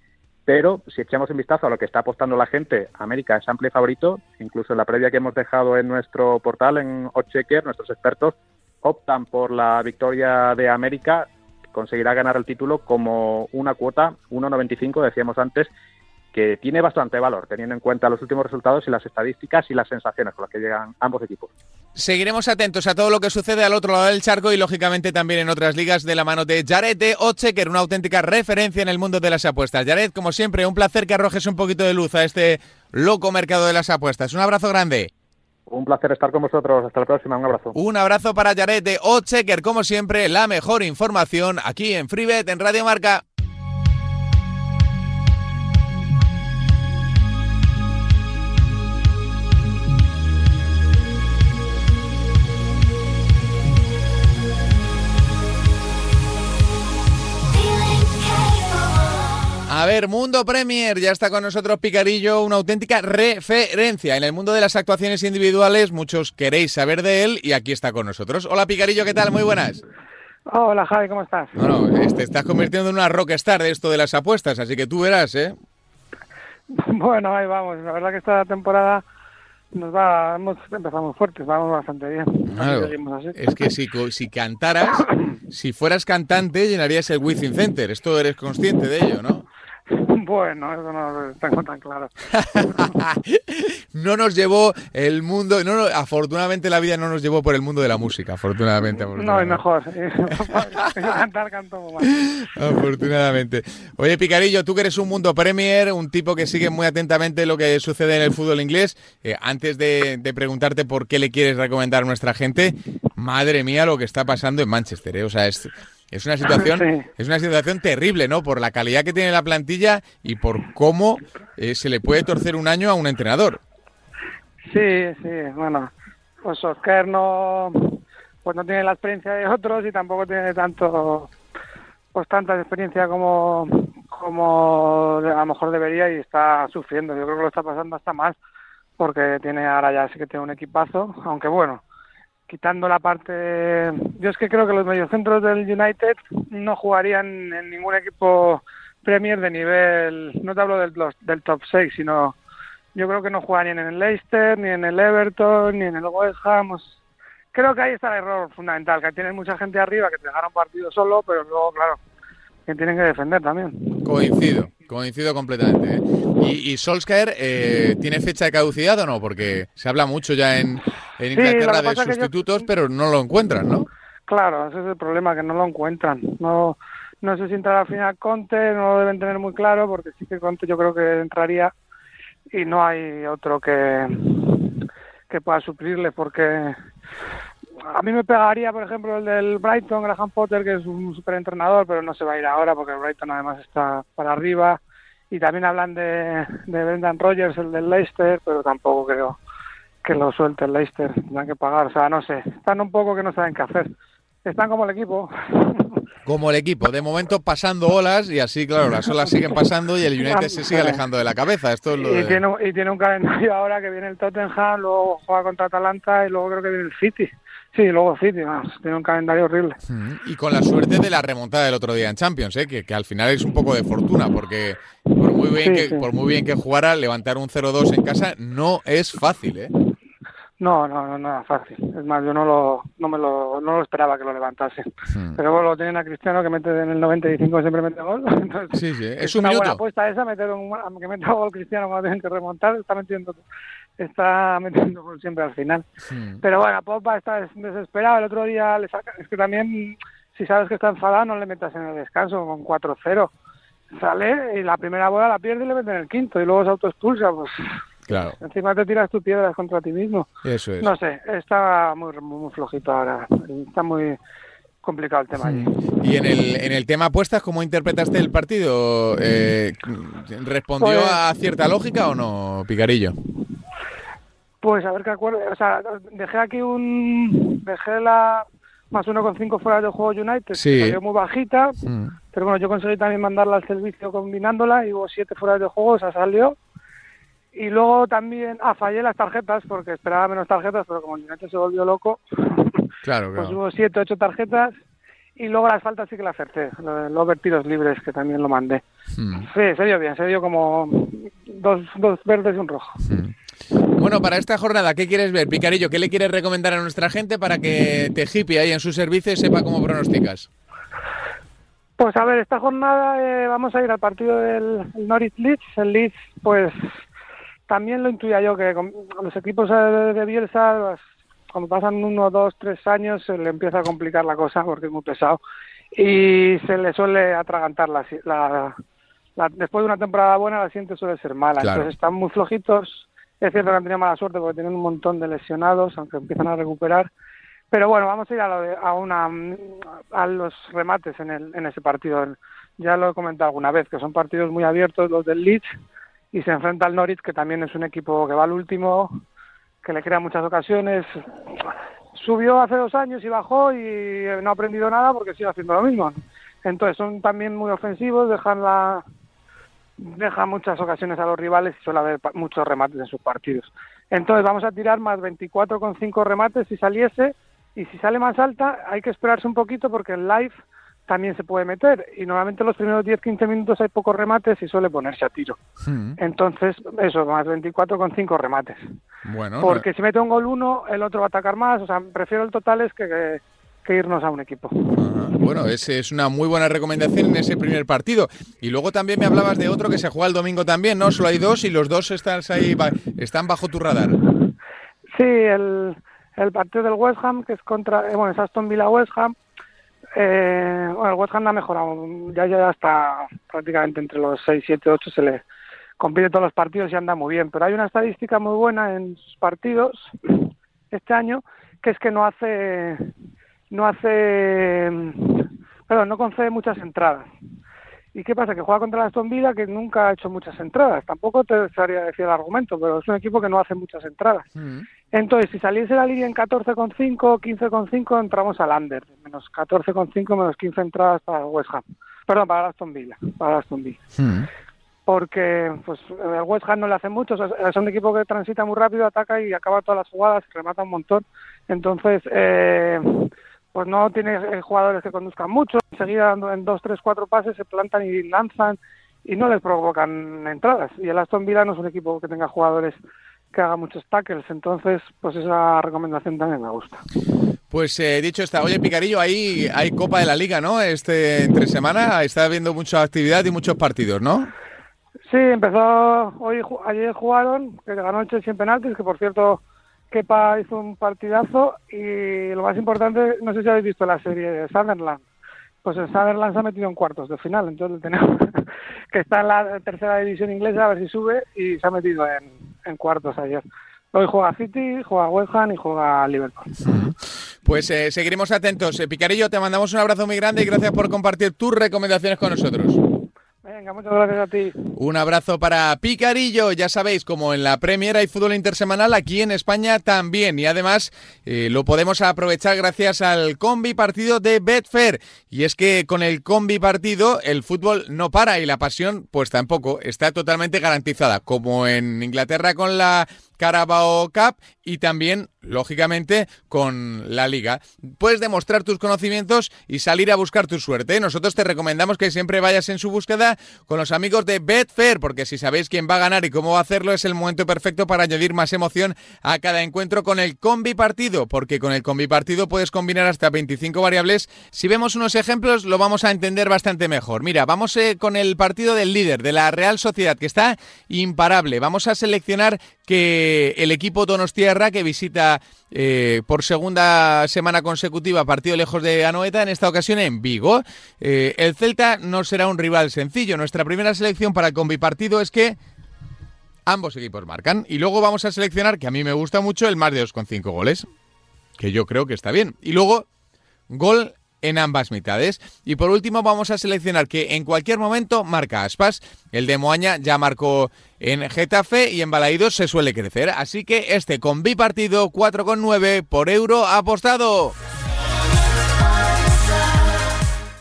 pero si echamos un vistazo a lo que está apostando la gente, América es amplio favorito, incluso en la previa que hemos dejado en nuestro portal, en Ochecker, nuestros expertos optan por la victoria de América, conseguirá ganar el título como una cuota 1.95, decíamos antes, que tiene bastante valor, teniendo en cuenta los últimos resultados y las estadísticas y las sensaciones con las que llegan ambos equipos. Seguiremos atentos a todo lo que sucede al otro lado del charco y lógicamente también en otras ligas de la mano de Jared de Ochecker, una auténtica referencia en el mundo de las apuestas. Jared, como siempre, un placer que arrojes un poquito de luz a este loco mercado de las apuestas. Un abrazo grande. Un placer estar con vosotros. Hasta la próxima. Un abrazo. Un abrazo para Jared de Ochecker, como siempre, la mejor información aquí en FreeBet, en Radio Marca. A ver, Mundo Premier, ya está con nosotros Picarillo, una auténtica referencia en el mundo de las actuaciones individuales. Muchos queréis saber de él y aquí está con nosotros. Hola Picarillo, ¿qué tal? Muy buenas. Hola Javi, ¿cómo estás? Bueno, te estás convirtiendo en una rockstar de esto de las apuestas, así que tú verás, ¿eh? [LAUGHS] Bueno, ahí vamos. La verdad que esta temporada nos va, hemos empezado fuertes, vamos bastante bien. Claro, es que si, si cantaras, si fueras cantante, llenarías el Within Center. Esto eres consciente de ello, ¿no? Bueno, eso no lo tengo tan claro. [LAUGHS] no nos llevó el mundo, no, afortunadamente la vida no nos llevó por el mundo de la música, afortunadamente. No, es mejor. cantar [LAUGHS] canto más. Afortunadamente. Oye, Picarillo, tú que eres un mundo premier, un tipo que sigue muy atentamente lo que sucede en el fútbol inglés, eh, antes de, preguntarte por qué le quieres recomendar a nuestra gente, madre mía lo que está pasando en Manchester, ¿eh? o sea, es es una situación, es una situación terrible, ¿no? Por la calidad que tiene la plantilla y por cómo eh, se le puede torcer un año a un entrenador. Sí, sí, bueno, pues Oscar no, pues no tiene la experiencia de otros y tampoco tiene tanto, pues tanta experiencia como, como a lo mejor debería y está sufriendo. Yo creo que lo está pasando hasta más porque tiene ahora ya sí que tiene un equipazo, aunque bueno, quitando la parte... Yo es que creo que los mediocentros del United no jugarían en ningún equipo Premier de nivel, no te hablo del, top 6, sino yo creo que no ni en el Leicester, ni en el Everton, ni en el West Ham. Creo que ahí está el error fundamental, que tienen mucha gente arriba que te dejaron partido solo, pero luego, claro, que tienen que defender también. Coincido, coincido completamente. ¿eh? ¿Y, y Solskjaer eh, tiene fecha de caducidad o no? Porque se habla mucho ya en, Inglaterra de sustitutos, pero no lo encuentran, ¿no? Claro, ese es el problema, que no lo encuentran. No, no sé si entrará al final Conte, no lo deben tener muy claro, porque sí que Conte yo creo que entraría y no hay otro que, que pueda suplirle, porque a mí me pegaría, por ejemplo, el del Brighton, Graham Potter, que es un super entrenador, pero no se va a ir ahora porque el Brighton además está para arriba. Y también hablan de, de Brendan Rogers, el del Leicester, pero tampoco creo que lo suelte el Leicester. Tendrán que pagar, o sea, no sé. Están un poco que no saben qué hacer. Están como el equipo. [LAUGHS] Como el equipo, de momento pasando olas y así, claro, las olas siguen pasando y el United se sigue alejando de la cabeza. Esto es lo y, tiene, y tiene un calendario ahora que viene el Tottenham, luego juega contra Atalanta y luego creo que viene el City. Sí, luego City, tiene un calendario horrible. Y con la suerte de la remontada del otro día en Champions, ¿eh? que, al final es un poco de fortuna, porque por muy bien, que, por muy bien que jugara, levantar un 0-2 en casa no es fácil. ¿eh? No, no, no, nada fácil. Es más, yo no lo, no me lo, no lo esperaba que lo levantase. Hmm. Pero bueno, lo tienen a Cristiano que mete en el 95 siempre mete gol. [LAUGHS] sí, sí, es, una buena apuesta esa, meter un, que meta gol Cristiano cuando tienen que remontar, está metiendo, está metiendo gol siempre al final. Hmm. Pero bueno, Pogba está desesperado. El otro día le saca, es que también, si sabes que está enfadado, no le metas en el descanso con 4-0. Sale y la primera bola la pierde y le mete en el quinto y luego se autoexpulsa, pues Claro. Encima te tiras tus piedras contra ti mismo. Eso es. No sé, está muy, muy flojito ahora. Está muy complicado el tema allí. Y en el, en el tema apuestas, ¿cómo interpretaste el partido? Eh, ¿Respondió Pues- a cierta lógica o no, Picarillo? Pues a ver qué acuerdo. O sea, dejé aquí un. Dejé la más uno con cinco fuera de juego United. Sí. Salió muy bajita. Mm. Pero bueno, yo conseguí también mandarla al servicio combinándola y hubo siete fuera de juego, esa salió. Y luego también, ah, fallé las tarjetas porque esperaba menos tarjetas, pero como el United se volvió loco, [LAUGHS] Claro, pues claro. hubo siete, ocho tarjetas. Y luego las faltas sí que las acerté. Lo- Los vertidos libres, que también lo mandé. Mm. Sí, se dio bien, se dio como dos, dos verdes y un rojo. Bueno, para esta jornada, ¿qué quieres ver, Picarillo? ¿Qué le quieres recomendar a nuestra gente para que te hippie ahí en su servicio y sepa cómo pronosticas? Pues a ver, esta jornada eh, vamos a ir al partido del el Norwich Leeds. El Leeds, pues también lo intuía yo que con los equipos de Bielsa, pues, cuando pasan uno, dos, tres años, se le empieza a complicar la cosa porque es muy pesado y se le suele atragantar la, la- la- después de una temporada buena la siguiente suele ser mala. Claro. Entonces están muy flojitos. Es cierto que han tenido mala suerte porque tienen un montón de lesionados, aunque empiezan a recuperar. Pero bueno, vamos a ir a, lo de- a una a los remates en, el, en ese partido. Ya lo he comentado alguna vez, que son partidos muy abiertos los del Leeds y se enfrenta al Norwich, que también es un equipo que va al último, que le crea muchas ocasiones. Subió hace dos años y bajó y eh, no ha aprendido nada porque sigue haciendo lo mismo. Entonces son también muy ofensivos, dejan la deja muchas ocasiones a los rivales y suele haber muchos remates en sus partidos. Entonces vamos a tirar más 24,5 remates si saliese y si sale más alta hay que esperarse un poquito porque en live también se puede meter y normalmente los primeros 10-15 minutos hay pocos remates y suele ponerse a tiro. Mm. Entonces eso, más 24,5 remates. Bueno, Porque si mete un gol uno, el otro va a atacar más. O sea, prefiero el total es que, que, que irnos a un equipo. Bueno, es, es una muy buena recomendación en ese primer partido. Y luego también me hablabas de otro que se juega el domingo también, ¿no? Solo hay dos y los dos están ahí, están bajo tu radar. Sí, el, el partido del West Ham, que es contra, eh, bueno, es Aston Villa West Ham. Eh, bueno, el West Ham ha mejorado, ya, ya está prácticamente entre los 6, 7, 8, se le compite todos los partidos y anda muy bien. Pero hay una estadística muy buena en sus partidos este año, que es que no hace, no hace, perdón, no concede muchas entradas. ¿Y qué pasa? Que juega contra la Aston Villa, que nunca ha hecho muchas entradas. Tampoco te sabría decir el argumento, pero es un equipo que no hace muchas entradas. Mm. Entonces, si saliese la línea en 14,5, 15,5, entramos al under. Menos 14,5, menos 15 entradas para West Ham. Perdón, para el Aston Villa. Para Aston Villa. Mm. Porque pues el West Ham no le hace mucho. Es un equipo que transita muy rápido, ataca y acaba todas las jugadas, remata un montón. Entonces, eh, pues no tiene eh, jugadores que conduzcan mucho. Enseguida, en dos, tres, cuatro pases, se plantan y lanzan y no les provocan entradas. Y el Aston Villa no es un equipo que tenga jugadores que haga muchos tackles. Entonces, pues esa recomendación también me gusta. Pues eh, dicho está, oye Picarillo, ahí hay Copa de la Liga, ¿no? Este entre semana está habiendo mucha actividad y muchos partidos, ¿no? Sí, empezó hoy, ayer jugaron, que ganó el Chelsea en penaltis, que por cierto Kepa hizo un partidazo y lo más importante, no sé si habéis visto la serie de Sunderland, pues el Sunderland se ha metido en cuartos de final, entonces tenemos [LAUGHS] que está en la tercera división inglesa a ver si sube y se ha metido en, en cuartos ayer. Hoy juega City, juega West Ham y juega Liverpool. Pues eh, seguiremos atentos. Eh, Picarillo, te mandamos un abrazo muy grande y gracias por compartir tus recomendaciones con nosotros. Venga, muchas gracias a ti. Un abrazo para Picarillo. Ya sabéis, como en la Premier hay fútbol intersemanal, aquí en España también. Y además eh, lo podemos aprovechar gracias al combi partido de Betfair. Y es que con el combi partido el fútbol no para y la pasión pues tampoco. Está totalmente garantizada. Como en Inglaterra con la Carabao Cup y también, lógicamente, con la liga. Puedes demostrar tus conocimientos y salir a buscar tu suerte. Nosotros te recomendamos que siempre vayas en su búsqueda con los amigos de Betfair, porque si sabéis quién va a ganar y cómo va a hacerlo, es el momento perfecto para añadir más emoción a cada encuentro con el combi partido, porque con el combi partido puedes combinar hasta 25 variables. Si vemos unos ejemplos, lo vamos a entender bastante mejor. Mira, vamos eh, con el partido del líder, de la Real Sociedad, que está imparable. Vamos a seleccionar que el equipo Donostierra, que visita eh, por segunda semana consecutiva partido lejos de Anoeta, en esta ocasión en Vigo. Eh, el Celta no será un rival sencillo. Nuestra primera selección para el combipartido es que ambos equipos marcan. Y luego vamos a seleccionar, que a mí me gusta mucho, el más de 2,5 goles, que yo creo que está bien. Y luego, gol en ambas mitades. Y por último vamos a seleccionar que en cualquier momento marca Aspas. El de Moaña ya marcó en Getafe y en Balaídos se suele crecer. Así que este con bipartido 4,9 por euro apostado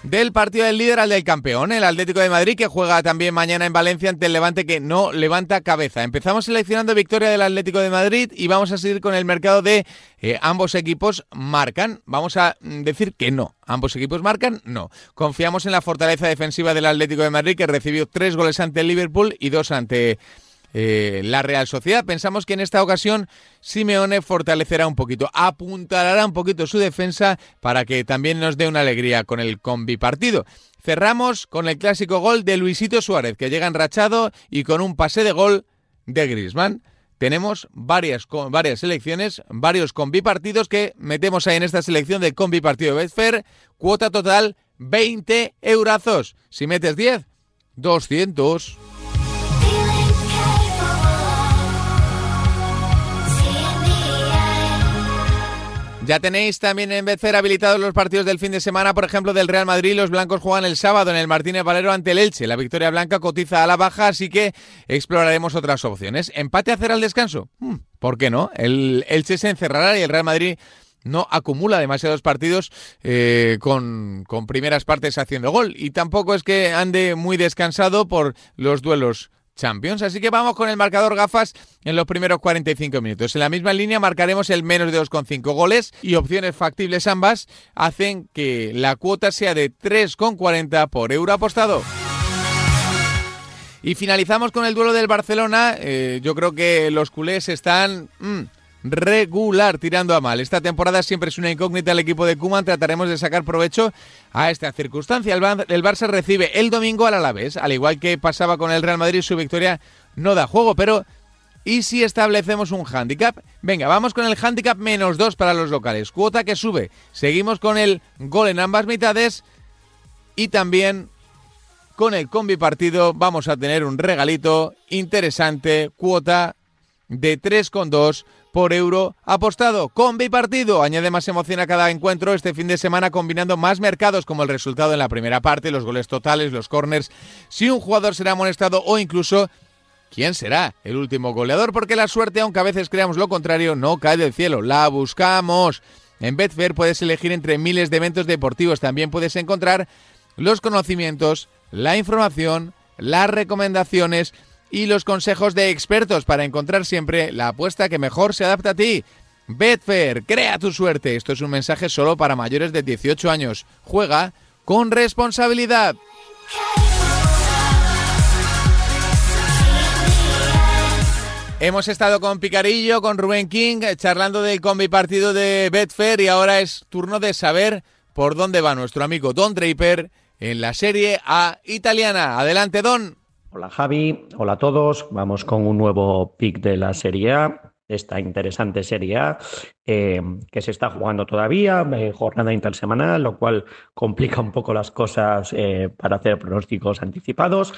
del partido del líder al del campeón, el Atlético de Madrid, que juega también mañana en Valencia ante el Levante, que no levanta cabeza. Empezamos seleccionando victoria del Atlético de Madrid y vamos a seguir con el mercado de eh, ambos equipos marcan. Vamos a mm, decir que no. Ambos equipos marcan, no. Confiamos en la fortaleza defensiva del Atlético de Madrid, que recibió tres goles ante el Liverpool y dos ante eh, la Real Sociedad. Pensamos que en esta ocasión Simeone fortalecerá un poquito, apuntalará un poquito su defensa para que también nos dé una alegría con el combi partido. Cerramos con el clásico gol de Luisito Suárez, que llega enrachado y con un pase de gol de Grisman. Tenemos varias, varias selecciones, varios combi partidos que metemos ahí en esta selección del combi partido de Betfair. Cuota total 20 eurazos. Si metes 10, 200. Ya tenéis también en Betfair habilitados los partidos del fin de semana, por ejemplo, del Real Madrid. Los blancos juegan el sábado en el Martínez Valero ante el Elche. La victoria blanca cotiza a la baja, así que exploraremos otras opciones. ¿Empate a hacer al descanso? Hmm, ¿Por qué no? El Elche se encerrará y el Real Madrid no acumula demasiados partidos eh, con, con primeras partes haciendo gol. Y tampoco es que ande muy descansado por los duelos Champions. Así que vamos con el marcador gafas en los primeros 45 minutos. En la misma línea marcaremos el menos de 2,5 goles y opciones factibles ambas hacen que la cuota sea de 3,40 por euro apostado. Y finalizamos con el duelo del Barcelona. Eh, yo creo que los culés están... Mm, regular tirando a mal. Esta temporada siempre es una incógnita al equipo de Kuman. Trataremos de sacar provecho a esta circunstancia. El, Barça recibe el domingo al Alavés, al igual que pasaba con el Real Madrid, su victoria no da juego, pero ¿y si establecemos un handicap? Venga, vamos con el handicap menos dos para los locales. Cuota que sube. Seguimos con el gol en ambas mitades y también con el combi partido vamos a tener un regalito interesante, cuota de 3,2 por euro apostado. Con bipartido añade más emoción a cada encuentro este fin de semana combinando más mercados como el resultado en la primera parte, los goles totales, los corners, si un jugador será amonestado o incluso quién será el último goleador, porque la suerte, aunque a veces creamos lo contrario, no cae del cielo, la buscamos. En Betfair puedes elegir entre miles de eventos deportivos, también puedes encontrar los conocimientos, la información, las recomendaciones y los consejos de expertos para encontrar siempre la apuesta que mejor se adapta a ti. Betfair, crea tu suerte. Esto es un mensaje solo para mayores de 18 años. Juega con responsabilidad. Hemos estado con Picarillo, con Rubén King, charlando del combi partido de Betfair y ahora es turno de saber por dónde va nuestro amigo Don Draper en la Serie A italiana. Adelante, Don. Hola Javi, hola a todos. Vamos con un nuevo pick de la Serie A, esta interesante Serie A eh, que se está jugando todavía, eh, jornada intersemanal, lo cual complica un poco las cosas eh, para hacer pronósticos anticipados.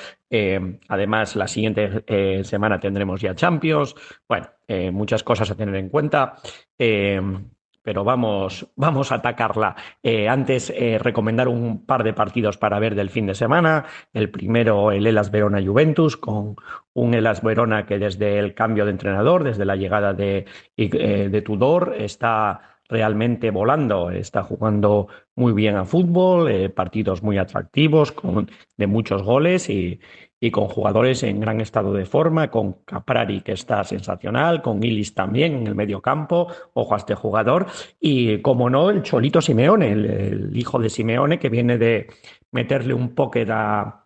además, la siguiente semana tendremos ya Champions. Bueno, muchas cosas a tener en cuenta pero vamos, vamos a atacarla. Eh, antes, eh, recomendar un par de partidos para ver del fin de semana. El primero, el Elas Verona Juventus, con un Elas Verona que desde el cambio de entrenador, desde la llegada de, eh, de Tudor, está realmente volando, está jugando muy bien a fútbol, eh, partidos muy atractivos, con, de muchos goles y, y, con jugadores en gran estado de forma, con Caprari que está sensacional, con Illis también en el medio campo, ojo a este jugador, y como no, el Cholito Simeone, el, hijo de Simeone que viene de meterle un pocket a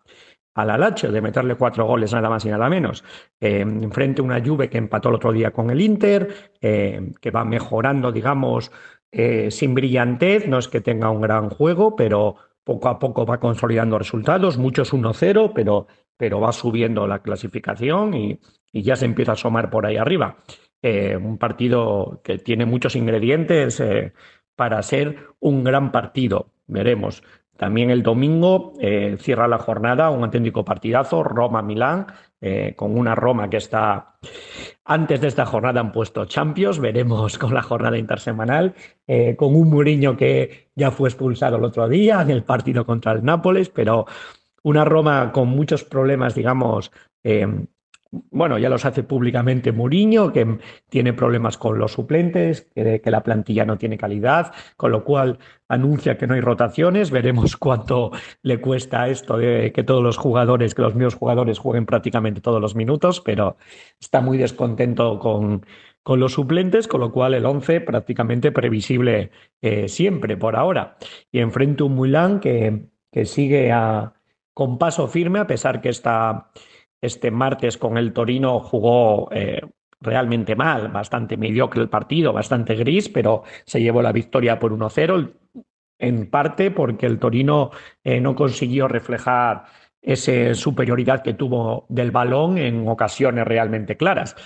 al Alacho, de meterle cuatro goles nada más y nada menos. Eh, enfrente una Juve que empató el otro día con el Inter, eh, que va mejorando, digamos, eh, sin brillantez, no es que tenga un gran juego, pero poco a poco va consolidando resultados, muchos 1-0, pero, pero va subiendo la clasificación y, y, ya se empieza a asomar por ahí arriba. Eh, un partido que tiene muchos ingredientes para ser un gran partido. Veremos. También el domingo eh, cierra la jornada un auténtico partidazo, Roma-Milán, eh, con una Roma que está antes de esta jornada han puesto Champions, veremos con la jornada intersemanal, eh, con un Muriño que ya fue expulsado el otro día en el partido contra el Nápoles, pero una Roma con muchos problemas, digamos, bueno, ya los hace públicamente Muriño, que tiene problemas con los suplentes, que, que, la plantilla no tiene calidad, con lo cual anuncia que no hay rotaciones. Veremos [LAUGHS] cuánto le cuesta esto de que todos los jugadores, que los míos jugadores jueguen prácticamente todos los minutos, pero está muy descontento con, con los suplentes, con lo cual el 11 prácticamente previsible eh, siempre por ahora. Y enfrente un Mulan que, que sigue a, con paso firme, a pesar que está este martes con el Torino jugó eh, realmente mal, bastante mediocre el partido, bastante gris, pero se llevó la victoria por 1-0, en parte porque el Torino eh, no consiguió reflejar esa superioridad que tuvo del balón en ocasiones realmente claras.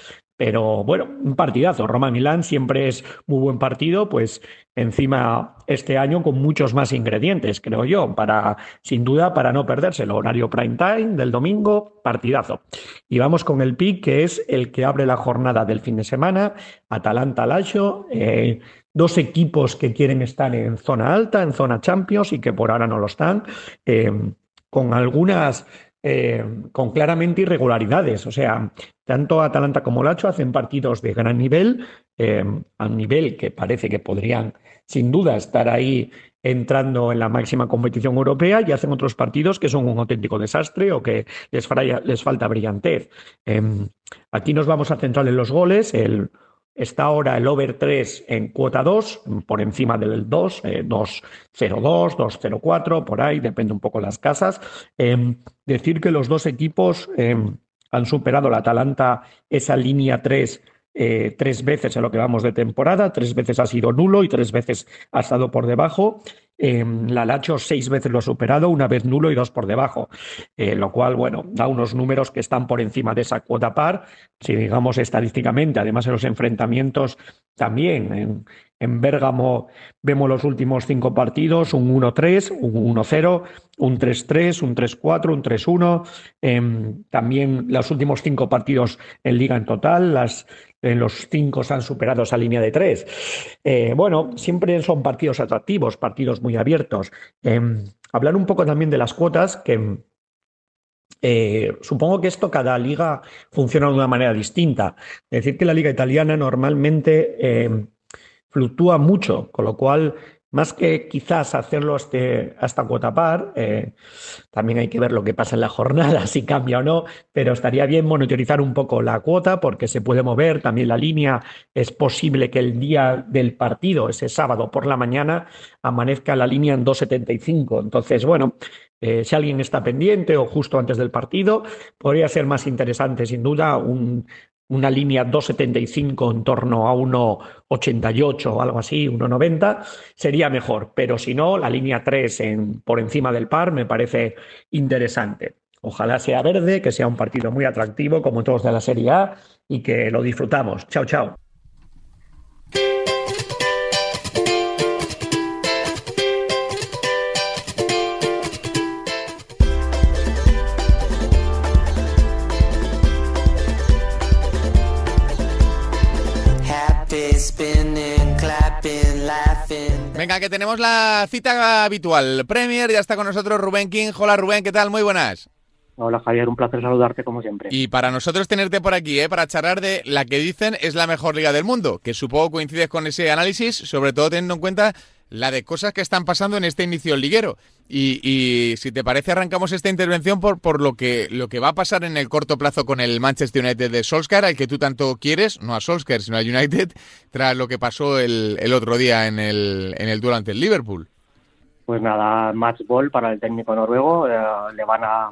Pero bueno, un partidazo. Roma-Milán siempre es muy buen partido, pues encima este año con muchos más ingredientes, creo yo, para sin duda para no perderse el horario prime time del domingo, partidazo. Y vamos con el pick que es el que abre la jornada del fin de semana, Atalanta-Lazio, eh, dos equipos que quieren estar en zona alta, en zona Champions y que por ahora no lo están, eh, con algunas eh, con claramente irregularidades. O sea, tanto Atalanta como Lacho hacen partidos de gran nivel, eh, a nivel que parece que podrían sin duda estar ahí entrando en la máxima competición europea y hacen otros partidos que son un auténtico desastre o que les, falta brillantez. Eh, aquí nos vamos a centrar en los goles. El, Está ahora el over 3 en cuota 2, por encima del 2, eh, 2.02, 2.04, por ahí, depende un poco las casas. Eh, decir que los dos equipos eh, han superado la Atalanta esa línea 3 eh, tres veces en lo que vamos de temporada, tres veces ha sido nulo y tres veces ha estado por debajo. Eh, la Lacho seis veces lo ha superado, una vez nulo y dos por debajo, eh, lo cual, bueno, da unos números que están por encima de esa cuota par. Si digamos estadísticamente, además en los enfrentamientos también, en, en Bérgamo vemos los últimos cinco partidos, un 1-3, un 1-0, un 3-3, un 3-4, un 3-1. Eh, también los últimos cinco partidos en liga en total, las, en los cinco se han superado esa línea de tres. Eh, bueno, siempre son partidos atractivos, partidos muy abiertos. Eh, hablar un poco también de las cuotas, que eh, supongo que esto cada liga funciona de una manera distinta. Decir, que la liga italiana normalmente eh, fluctúa mucho, con lo cual más que quizás hacerlo este, hasta cuota par, eh, también hay que ver lo que pasa en la jornada, [LAUGHS] si cambia o no, pero estaría bien monitorizar un poco la cuota porque se puede mover también la línea. Es posible que el día del partido, ese sábado por la mañana, amanezca la línea en 2,75. Entonces, bueno, eh, si alguien está pendiente o justo antes del partido, podría ser más interesante, sin duda, un, una línea 2,75 en torno a 1,88 o algo así, 1,90, sería mejor. Pero si no, la línea 3 en, por encima del par me parece interesante. Ojalá sea verde, que sea un partido muy atractivo como todos de la Serie A y que lo disfrutamos. Chao, chao. Venga, que tenemos la cita habitual. Premier, ya está con nosotros Rubén King. Hola Rubén, ¿qué tal? Muy buenas. Hola Javier, un placer saludarte como siempre. Y para nosotros tenerte por aquí, ¿eh? para charlar de la que dicen es la mejor liga del mundo, que supongo coincides con ese análisis, sobre todo teniendo en cuenta la de cosas que están pasando en este inicio liguero. Y, si te parece, arrancamos esta intervención por, por lo, que, lo que va a pasar en el corto plazo con el Manchester United de Solskjaer, al que tú tanto quieres, no a Solskjaer, sino al United, [LAUGHS] tras lo que pasó el, el otro día en el, en el duelo ante el Liverpool. Pues nada, match ball para el técnico noruego, eh, le van a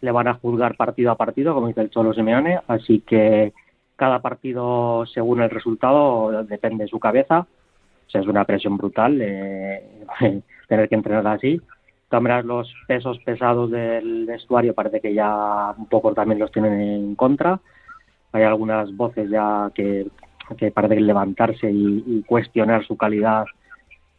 le van a juzgar partido a partido, como dice el Cholo Simeone, así que cada partido, según el resultado, depende de su cabeza. Es una presión brutal eh, [LAUGHS] tener que entrenar así. También los pesos pesados del vestuario parece que ya un poco también los tienen en contra. Hay algunas voces ya que, que parece levantarse y, cuestionar su calidad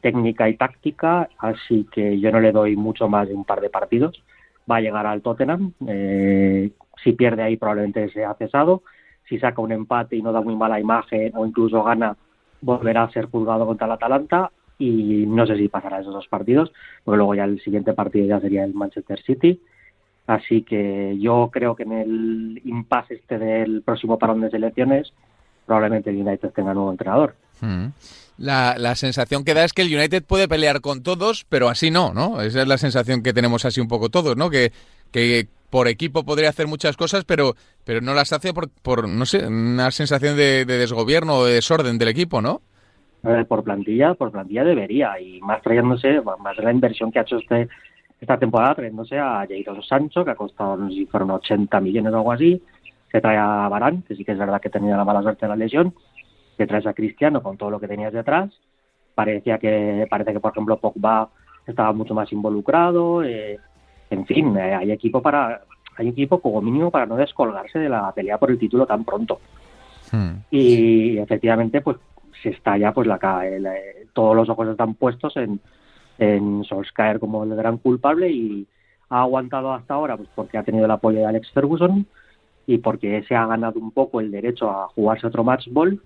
técnica y táctica, así que yo no le doy mucho más de un par de partidos va a llegar al Tottenham. Eh, si pierde ahí probablemente sea cesado. Si saca un empate y no da muy mala imagen o incluso gana, volverá a ser juzgado contra el Atalanta y no sé si pasará esos dos partidos, porque luego ya el siguiente partido ya sería el Manchester City. Así que yo creo que en el impasse este del próximo parón de selecciones probablemente el United tenga nuevo entrenador. Hmm. La, la, sensación que da es que el United puede pelear con todos, pero así no, ¿no? Esa es la sensación que tenemos así un poco todos, ¿no? Que, que por equipo podría hacer muchas cosas, pero, pero no las hace por, por no sé, una sensación de, de desgobierno o de desorden del equipo, ¿no? por plantilla, por plantilla debería, y más trayéndose, más la inversión que ha hecho este esta temporada, trayéndose a Jairo Sancho, que ha costado, no sé si fueron 80 millones o algo así, se trae a Barán, que sí que es verdad que tenía la mala suerte de la lesión, que traes a Cristiano con todo lo que tenías detrás. Parecía que, parece que por ejemplo Pogba estaba mucho más involucrado. Eh, en fin, eh, hay equipo para, hay equipo como mínimo para no descolgarse de la pelea por el título tan pronto. Hmm. Y efectivamente, pues se está ya, pues la, todos los ojos están puestos en, en Solskjaer como el gran culpable y ha aguantado hasta ahora, pues porque ha tenido el apoyo de Alex Ferguson y porque se ha ganado un poco el derecho a jugarse otro match ball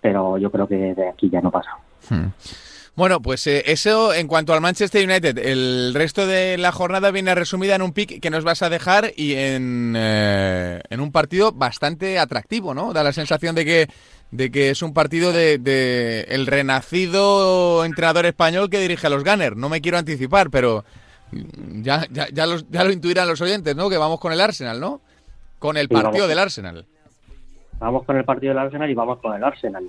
pero yo creo que de aquí ya no pasa. Hmm. Bueno, pues eh, eso en cuanto al Manchester United. El resto de la jornada viene resumida en un pick que nos vas a dejar y en, eh, en un partido bastante atractivo, ¿no? Da la sensación de que, de que es un partido de, de, el renacido entrenador español que dirige a los Gunners. No me quiero anticipar, pero ya, ya, ya, ya lo intuirán los oyentes, ¿no? Que vamos con el Arsenal, ¿no? Con el partido del Arsenal. Vamos con el partido del Arsenal y vamos con el Arsenal.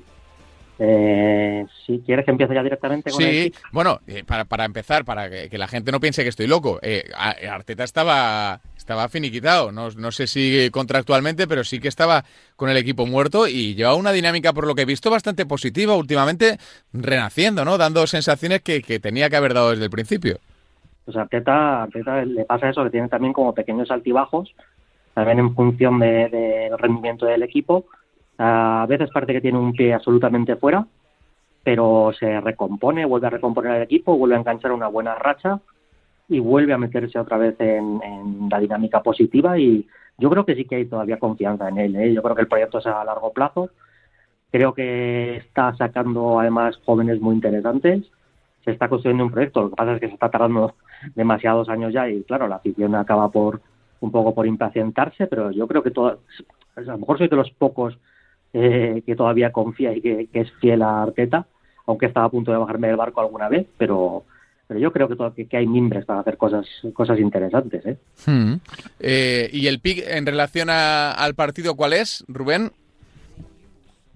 Eh, si quieres que empiece ya directamente con Sí, bueno, eh, para, para, empezar, para que, la gente no piense que estoy loco, eh, Arteta estaba, estaba finiquitado, no, no, sé si contractualmente, pero sí que estaba con el equipo muerto y lleva una dinámica, por lo que he visto, bastante positiva últimamente, renaciendo, ¿no? Dando sensaciones que, que tenía que haber dado desde el principio. Pues a Arteta, Arteta le pasa eso, que tiene también como pequeños altibajos, también en función del de, rendimiento del equipo. A veces parece que tiene un pie absolutamente fuera, pero se recompone, vuelve a recomponer el equipo, vuelve a enganchar una buena racha y vuelve a meterse otra vez en, la dinámica positiva y yo creo que sí que hay todavía confianza en él. ¿eh? Yo creo que el proyecto es a largo plazo. Creo que está sacando además jóvenes muy interesantes. Se está construyendo un proyecto. Lo que pasa es que se está tardando [LAUGHS] demasiados años ya y claro, la afición acaba por, un poco por impacientarse, pero yo creo que todo, a lo mejor soy de los pocos eh, que todavía confía y que, es fiel a Arteta, aunque estaba a punto de bajarme del barco alguna vez, pero pero yo creo que, que, hay mimbres para hacer cosas cosas interesantes. ¿eh? Hmm. Eh, ¿Y el pick en relación al partido cuál es, Rubén?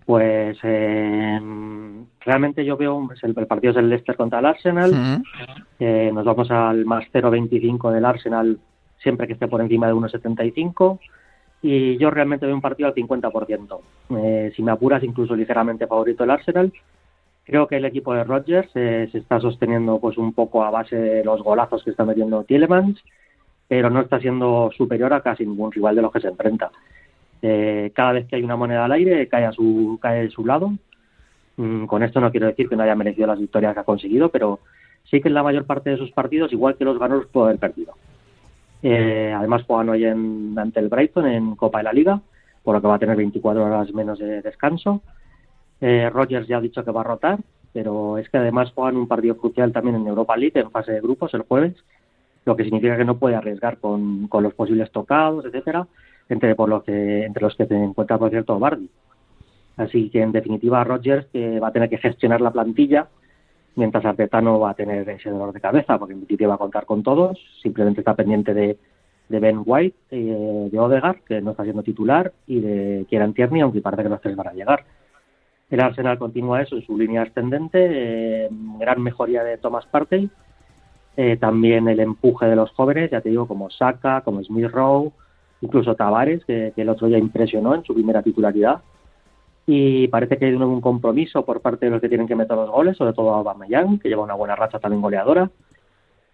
Pues em, realmente yo veo el, partido es el Leicester contra el Arsenal. Hmm. Eh, nos vamos al más 0.25 del Arsenal siempre que esté por encima de 1,75 y yo realmente veo un partido al 50%. Eh, si me apuras, incluso ligeramente favorito el Arsenal. Creo que el equipo de Rodgers eh, se está sosteniendo pues un poco a base de los golazos que está metiendo Tielemans, pero no está siendo superior a casi ningún rival de los que se enfrenta. Eh, cada vez que hay una moneda al aire cae a su cae de su lado. Mm, con esto no quiero decir que no haya merecido las victorias que ha conseguido, pero sí que en la mayor parte de sus partidos, igual que los ganos, puede haber perdido. Eh, además juegan hoy en, ante el Brighton en Copa de la Liga, por lo que va a tener 24 horas menos de descanso. Eh, Rogers ya ha dicho que va a rotar, pero es que además juegan un partido crucial también en Europa League en fase de grupos el jueves lo que significa que no puede arriesgar con, los posibles tocados, etcétera, entre por lo que entre los que se encuentra por cierto Bardi. Así que en definitiva Rodgers que va a tener que gestionar la plantilla mientras Arteta no va a tener ese dolor de cabeza porque en definitiva va a contar con todos, simplemente está pendiente de, Ben White, eh, de Odegaard, que no está siendo titular, y de Kieran Tierney, aunque parece que los tres van a llegar. El Arsenal continúa eso en su línea ascendente, eh, gran mejoría de Thomas Partey, eh, también el empuje de los jóvenes, ya te digo, como Saka, como Smith Rowe, incluso Tavares, que, el otro día impresionó en su primera titularidad. Y parece que hay un compromiso por parte de los que tienen que meter los goles, sobre todo Aubameyang, que lleva una buena racha también goleadora.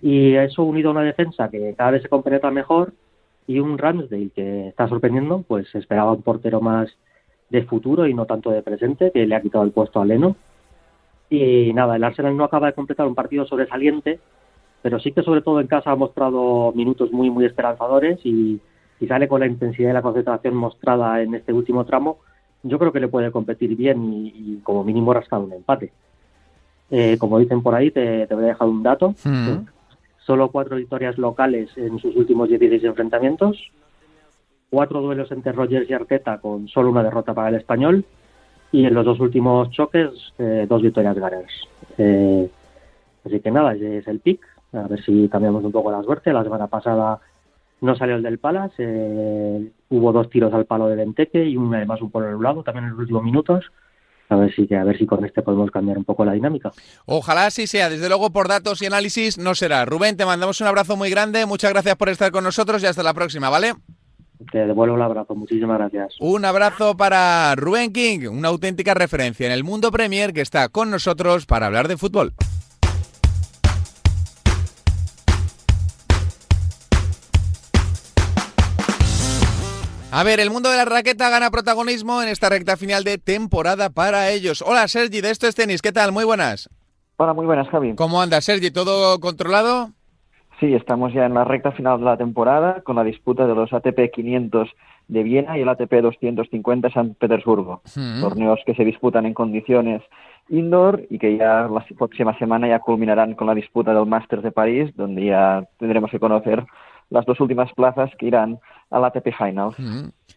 Y eso unido a una defensa que cada vez se compenetra mejor y un Ramsdale que está sorprendiendo, pues esperaba un portero más de futuro y no tanto de presente, que le ha quitado el puesto a Leno. Y nada, el Arsenal no acaba de completar un partido sobresaliente, pero sí que sobre todo en casa ha mostrado minutos muy, muy esperanzadores y si sale con la intensidad y la concentración mostrada en este último tramo, yo creo que le puede competir bien y, como mínimo rascar un empate. Eh, como dicen por ahí, te, voy a dejar un dato. Mm. Solo cuatro victorias locales en sus últimos 16 enfrentamientos, cuatro duelos entre Rogers y Arteta con solo una derrota para el español y en los dos últimos choques eh, dos victorias ganas. Eh, así que nada, ese es el pick. A ver si cambiamos un poco la suerte. La semana pasada no salió el del Palas, eh, hubo dos tiros al palo de Venteque y un, además un por el lado también en los últimos minutos. A ver si a ver si con este podemos cambiar un poco la dinámica. Ojalá así sea. Desde luego por datos y análisis no será. Rubén, te mandamos un abrazo muy grande. Muchas gracias por estar con nosotros y hasta la próxima, ¿vale? Te devuelvo el abrazo, muchísimas gracias. Un abrazo para Rubén King, una auténtica referencia en el mundo Premier que está con nosotros para hablar de fútbol. A ver, el mundo de la raqueta gana protagonismo en esta recta final de temporada para ellos. Hola Sergi, de esto es tenis, ¿qué tal? Muy buenas. Hola, muy buenas, Javi. ¿Cómo anda Sergi? ¿Todo controlado? Sí, estamos ya en la recta final de la temporada con la disputa de los ATP 500 de Viena y el ATP 250 de San Petersburgo. Torneos que se disputan en condiciones indoor y que ya la próxima semana ya culminarán con la disputa del Masters de París, donde ya tendremos que conocer las dos últimas plazas que irán al ATP Finals.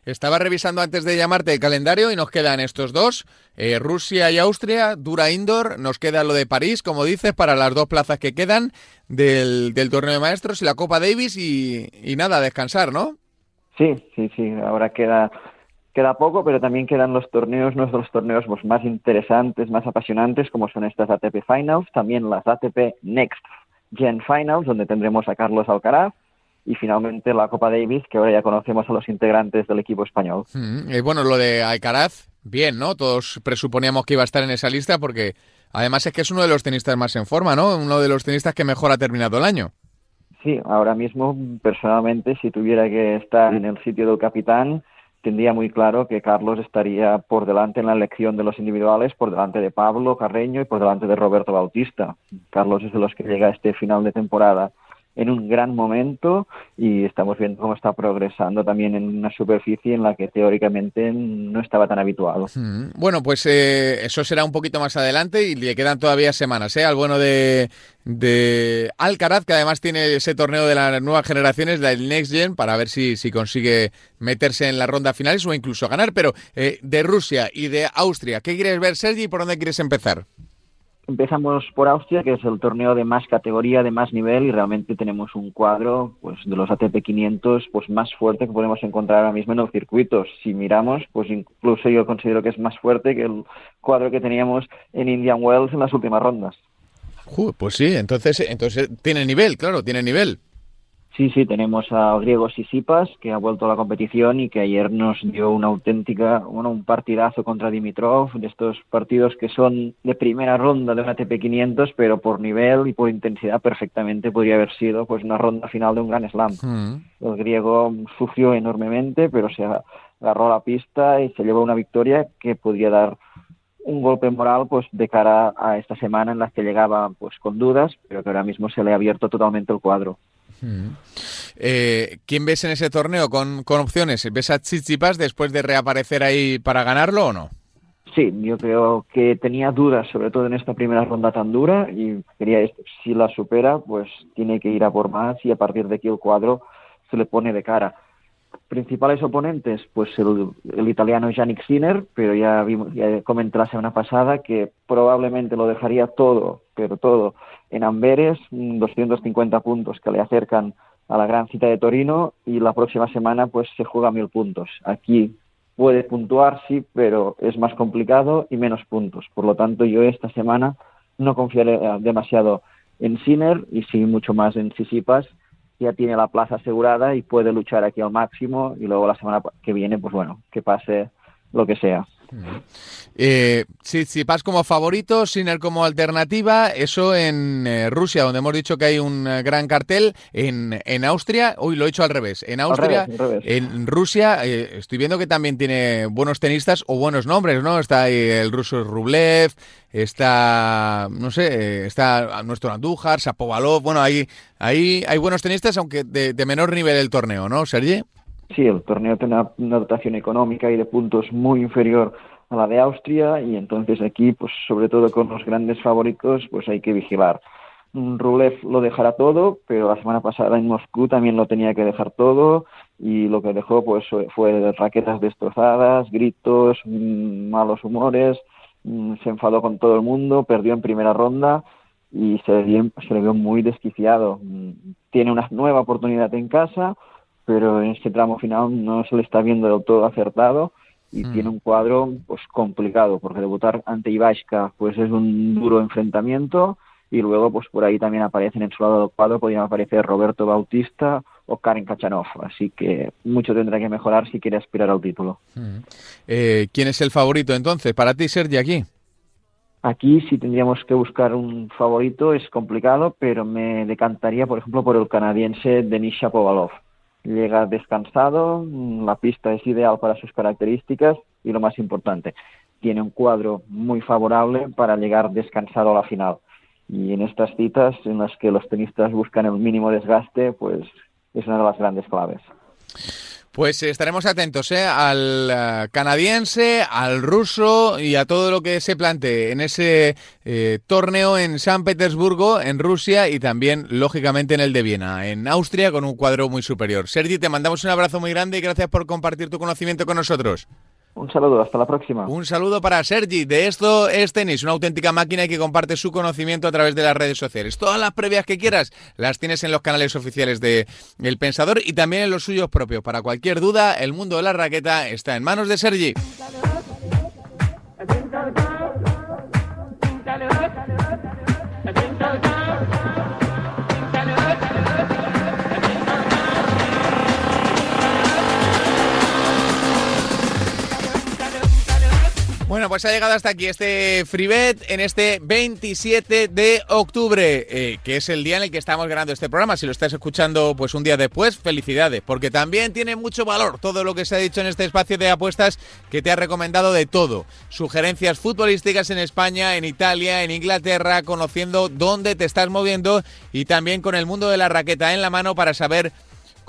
Estaba revisando antes de llamarte el calendario y nos quedan estos dos, eh, Rusia y Austria, dura indoor, nos queda lo de París, como dices, para las dos plazas que quedan del, torneo de maestros y la Copa Davis y, nada, descansar, ¿no? Sí, sí, sí, ahora queda queda poco, pero también quedan los torneos, nuestros torneos pues, más interesantes, más apasionantes, como son estas ATP Finals, también las ATP Next Gen Finals, donde tendremos a Carlos Alcaraz, y finalmente la Copa Davis, que ahora ya conocemos a los integrantes del equipo español. Mm, y bueno, lo de Alcaraz, bien, ¿no? Todos presuponíamos que iba a estar en esa lista porque además es que es uno de los tenistas más en forma, ¿no? Uno de los tenistas que mejor ha terminado el año. Sí, ahora mismo, personalmente, si tuviera que estar en el sitio del capitán, tendría muy claro que Carlos estaría por delante en la elección de los individuales, por delante de Pablo Carreño y por delante de Roberto Bautista. Carlos es de los que llega a este final de temporada en un gran momento y estamos viendo cómo está progresando también en una superficie en la que teóricamente no estaba tan habituado. Bueno, pues eh, eso será un poquito más adelante y le quedan todavía semanas, ¿eh? Al bueno de, de Alcaraz, que además tiene ese torneo de las nuevas generaciones, del Next Gen, para ver si, si consigue meterse en la ronda finales o incluso ganar. Pero eh, de Rusia y de Austria, ¿qué quieres ver, Sergi, y por dónde quieres empezar? Empezamos por Austria, que es el torneo de más categoría, de más nivel, y realmente tenemos un cuadro pues, de los ATP 500 pues, más fuerte que podemos encontrar ahora mismo en los circuitos. Si miramos, pues incluso yo considero que es más fuerte que el cuadro que teníamos en Indian Wells en las últimas rondas. pues sí, entonces, entonces tiene nivel, claro, tiene nivel. Sí, sí, tenemos a griego Sisipas, que ha vuelto a la competición y que ayer nos dio una auténtica, bueno, un partidazo contra Dimitrov, de estos partidos que son de primera ronda de una ATP 500, pero por nivel y por intensidad perfectamente podría haber sido pues una ronda final de un gran slam. Mm. El griego sufrió enormemente, pero se agarró a la pista y se llevó una victoria que podría dar un golpe moral pues de cara a esta semana en la que llegaba pues con dudas, pero que ahora mismo se le ha abierto totalmente el cuadro. Eh, ¿Quién ves en ese torneo con, opciones? ¿Ves a Chichipas después de reaparecer ahí para ganarlo o no? sí, yo creo que tenía dudas, sobre todo en esta primera ronda tan dura, y quería, si la supera, pues tiene que ir a por más y a partir de aquí el cuadro se le pone de cara. Principales oponentes, pues el, italiano Yannick Sinner, pero ya, vimos, ya comenté la semana pasada que probablemente lo dejaría todo, pero todo, en Amberes, 250 puntos que le acercan a la gran cita de Torino y la próxima semana pues se juega mil puntos. Aquí puede puntuar, sí, pero es más complicado y menos puntos. Por lo tanto, yo esta semana no confiaré eh, demasiado en Sinner y sí mucho más en Sisipas. Ya tiene la plaza asegurada y puede luchar aquí al máximo y luego la semana que viene, pues bueno, que pase lo que sea. Eh, si vas como favorito, Sinner como alternativa, eso en eh, Rusia, donde hemos dicho que hay un eh, gran cartel, en, en Austria, uy, lo he hecho al revés, en Austria, en Rusia, eh, estoy viendo que también tiene buenos tenistas o buenos nombres, ¿no? Está ahí el ruso Rublev, está, no sé, está nuestro Andújar, Sapovalov, bueno, ahí, ahí hay buenos tenistas, aunque de, de menor nivel el torneo, ¿no, Sergi? Sí, el torneo tiene una, dotación económica y de puntos muy inferior a la de Austria y entonces aquí, pues sobre todo con los grandes favoritos, pues hay que vigilar. Mm, Rublev lo dejará todo, pero la semana pasada en Moscú también lo tenía que dejar todo y lo que dejó pues fue raquetas destrozadas, gritos, mm, malos humores, mm, se enfadó con todo el mundo, perdió en primera ronda y se se le vio muy desquiciado. Tiene una nueva oportunidad en casa, pero en este tramo final no se le está viendo del todo acertado y mm. tiene un cuadro pues complicado porque debutar ante Ivashka pues es un duro enfrentamiento y luego pues por ahí también aparecen en su lado del cuadro podrían aparecer Roberto Bautista o Karen Kachanov así que mucho tendrá que mejorar si quiere aspirar al título mm. eh, ¿quién es el favorito entonces para ti Sergi aquí? Aquí si tendríamos que buscar un favorito es complicado pero me decantaría por ejemplo por el canadiense Denis Shapovalov llega descansado, la pista es ideal para sus características y lo más importante, tiene un cuadro muy favorable para llegar descansado a la final. Y en estas citas en las que los tenistas buscan el mínimo desgaste, pues es una de las grandes claves. Pues estaremos atentos ¿eh? al eh, canadiense, al ruso y a todo lo que se plantee en ese eh, torneo en San Petersburgo, en Rusia y también, lógicamente, en el de Viena, en Austria, con un cuadro muy superior. Sergi, te mandamos un abrazo muy grande y gracias por compartir tu conocimiento con nosotros. Un saludo, hasta la próxima. Un saludo para Sergi. De esto es tenis, una auténtica máquina y que comparte su conocimiento a través de las redes sociales. Todas las previas que quieras las tienes en los canales oficiales de El Pensador y también en los suyos propios. Para cualquier duda, el mundo de la raqueta está en manos de Sergi. Bueno, pues ha llegado hasta aquí este FreeBet en este 27 de octubre, eh, que es el día en el que estamos grabando este programa. Si lo estás escuchando pues un día después, felicidades, porque también tiene mucho valor todo lo que se ha dicho en este espacio de apuestas que te ha recomendado de todo. Sugerencias futbolísticas en España, en Italia, en Inglaterra, conociendo dónde te estás moviendo y también con el mundo de la raqueta en la mano para saber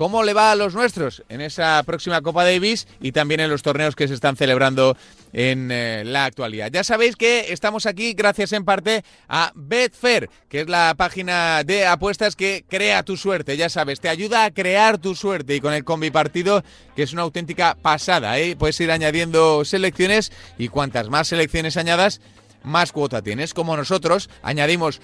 cómo le va a los nuestros en esa próxima Copa Davis y también en los torneos que se están celebrando en eh, la actualidad. Ya sabéis que estamos aquí gracias en parte a Betfair, que es la página de apuestas que crea tu suerte. Ya sabes, te ayuda a crear tu suerte y con el combi partido, que es una auténtica pasada. ¿eh? Puedes ir añadiendo selecciones y cuantas más selecciones añadas, más cuota tienes. Como nosotros añadimos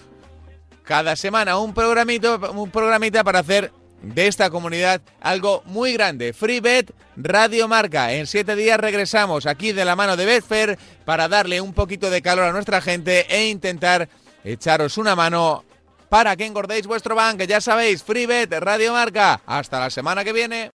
cada semana un programito, un programita para hacer de esta comunidad algo muy grande. FreeBet Radio Marca. En siete días regresamos aquí de la mano de Betfair para darle un poquito de calor a nuestra gente e intentar echaros una mano para que engordéis vuestro banco. Ya sabéis, FreeBet Radio Marca. Hasta la semana que viene.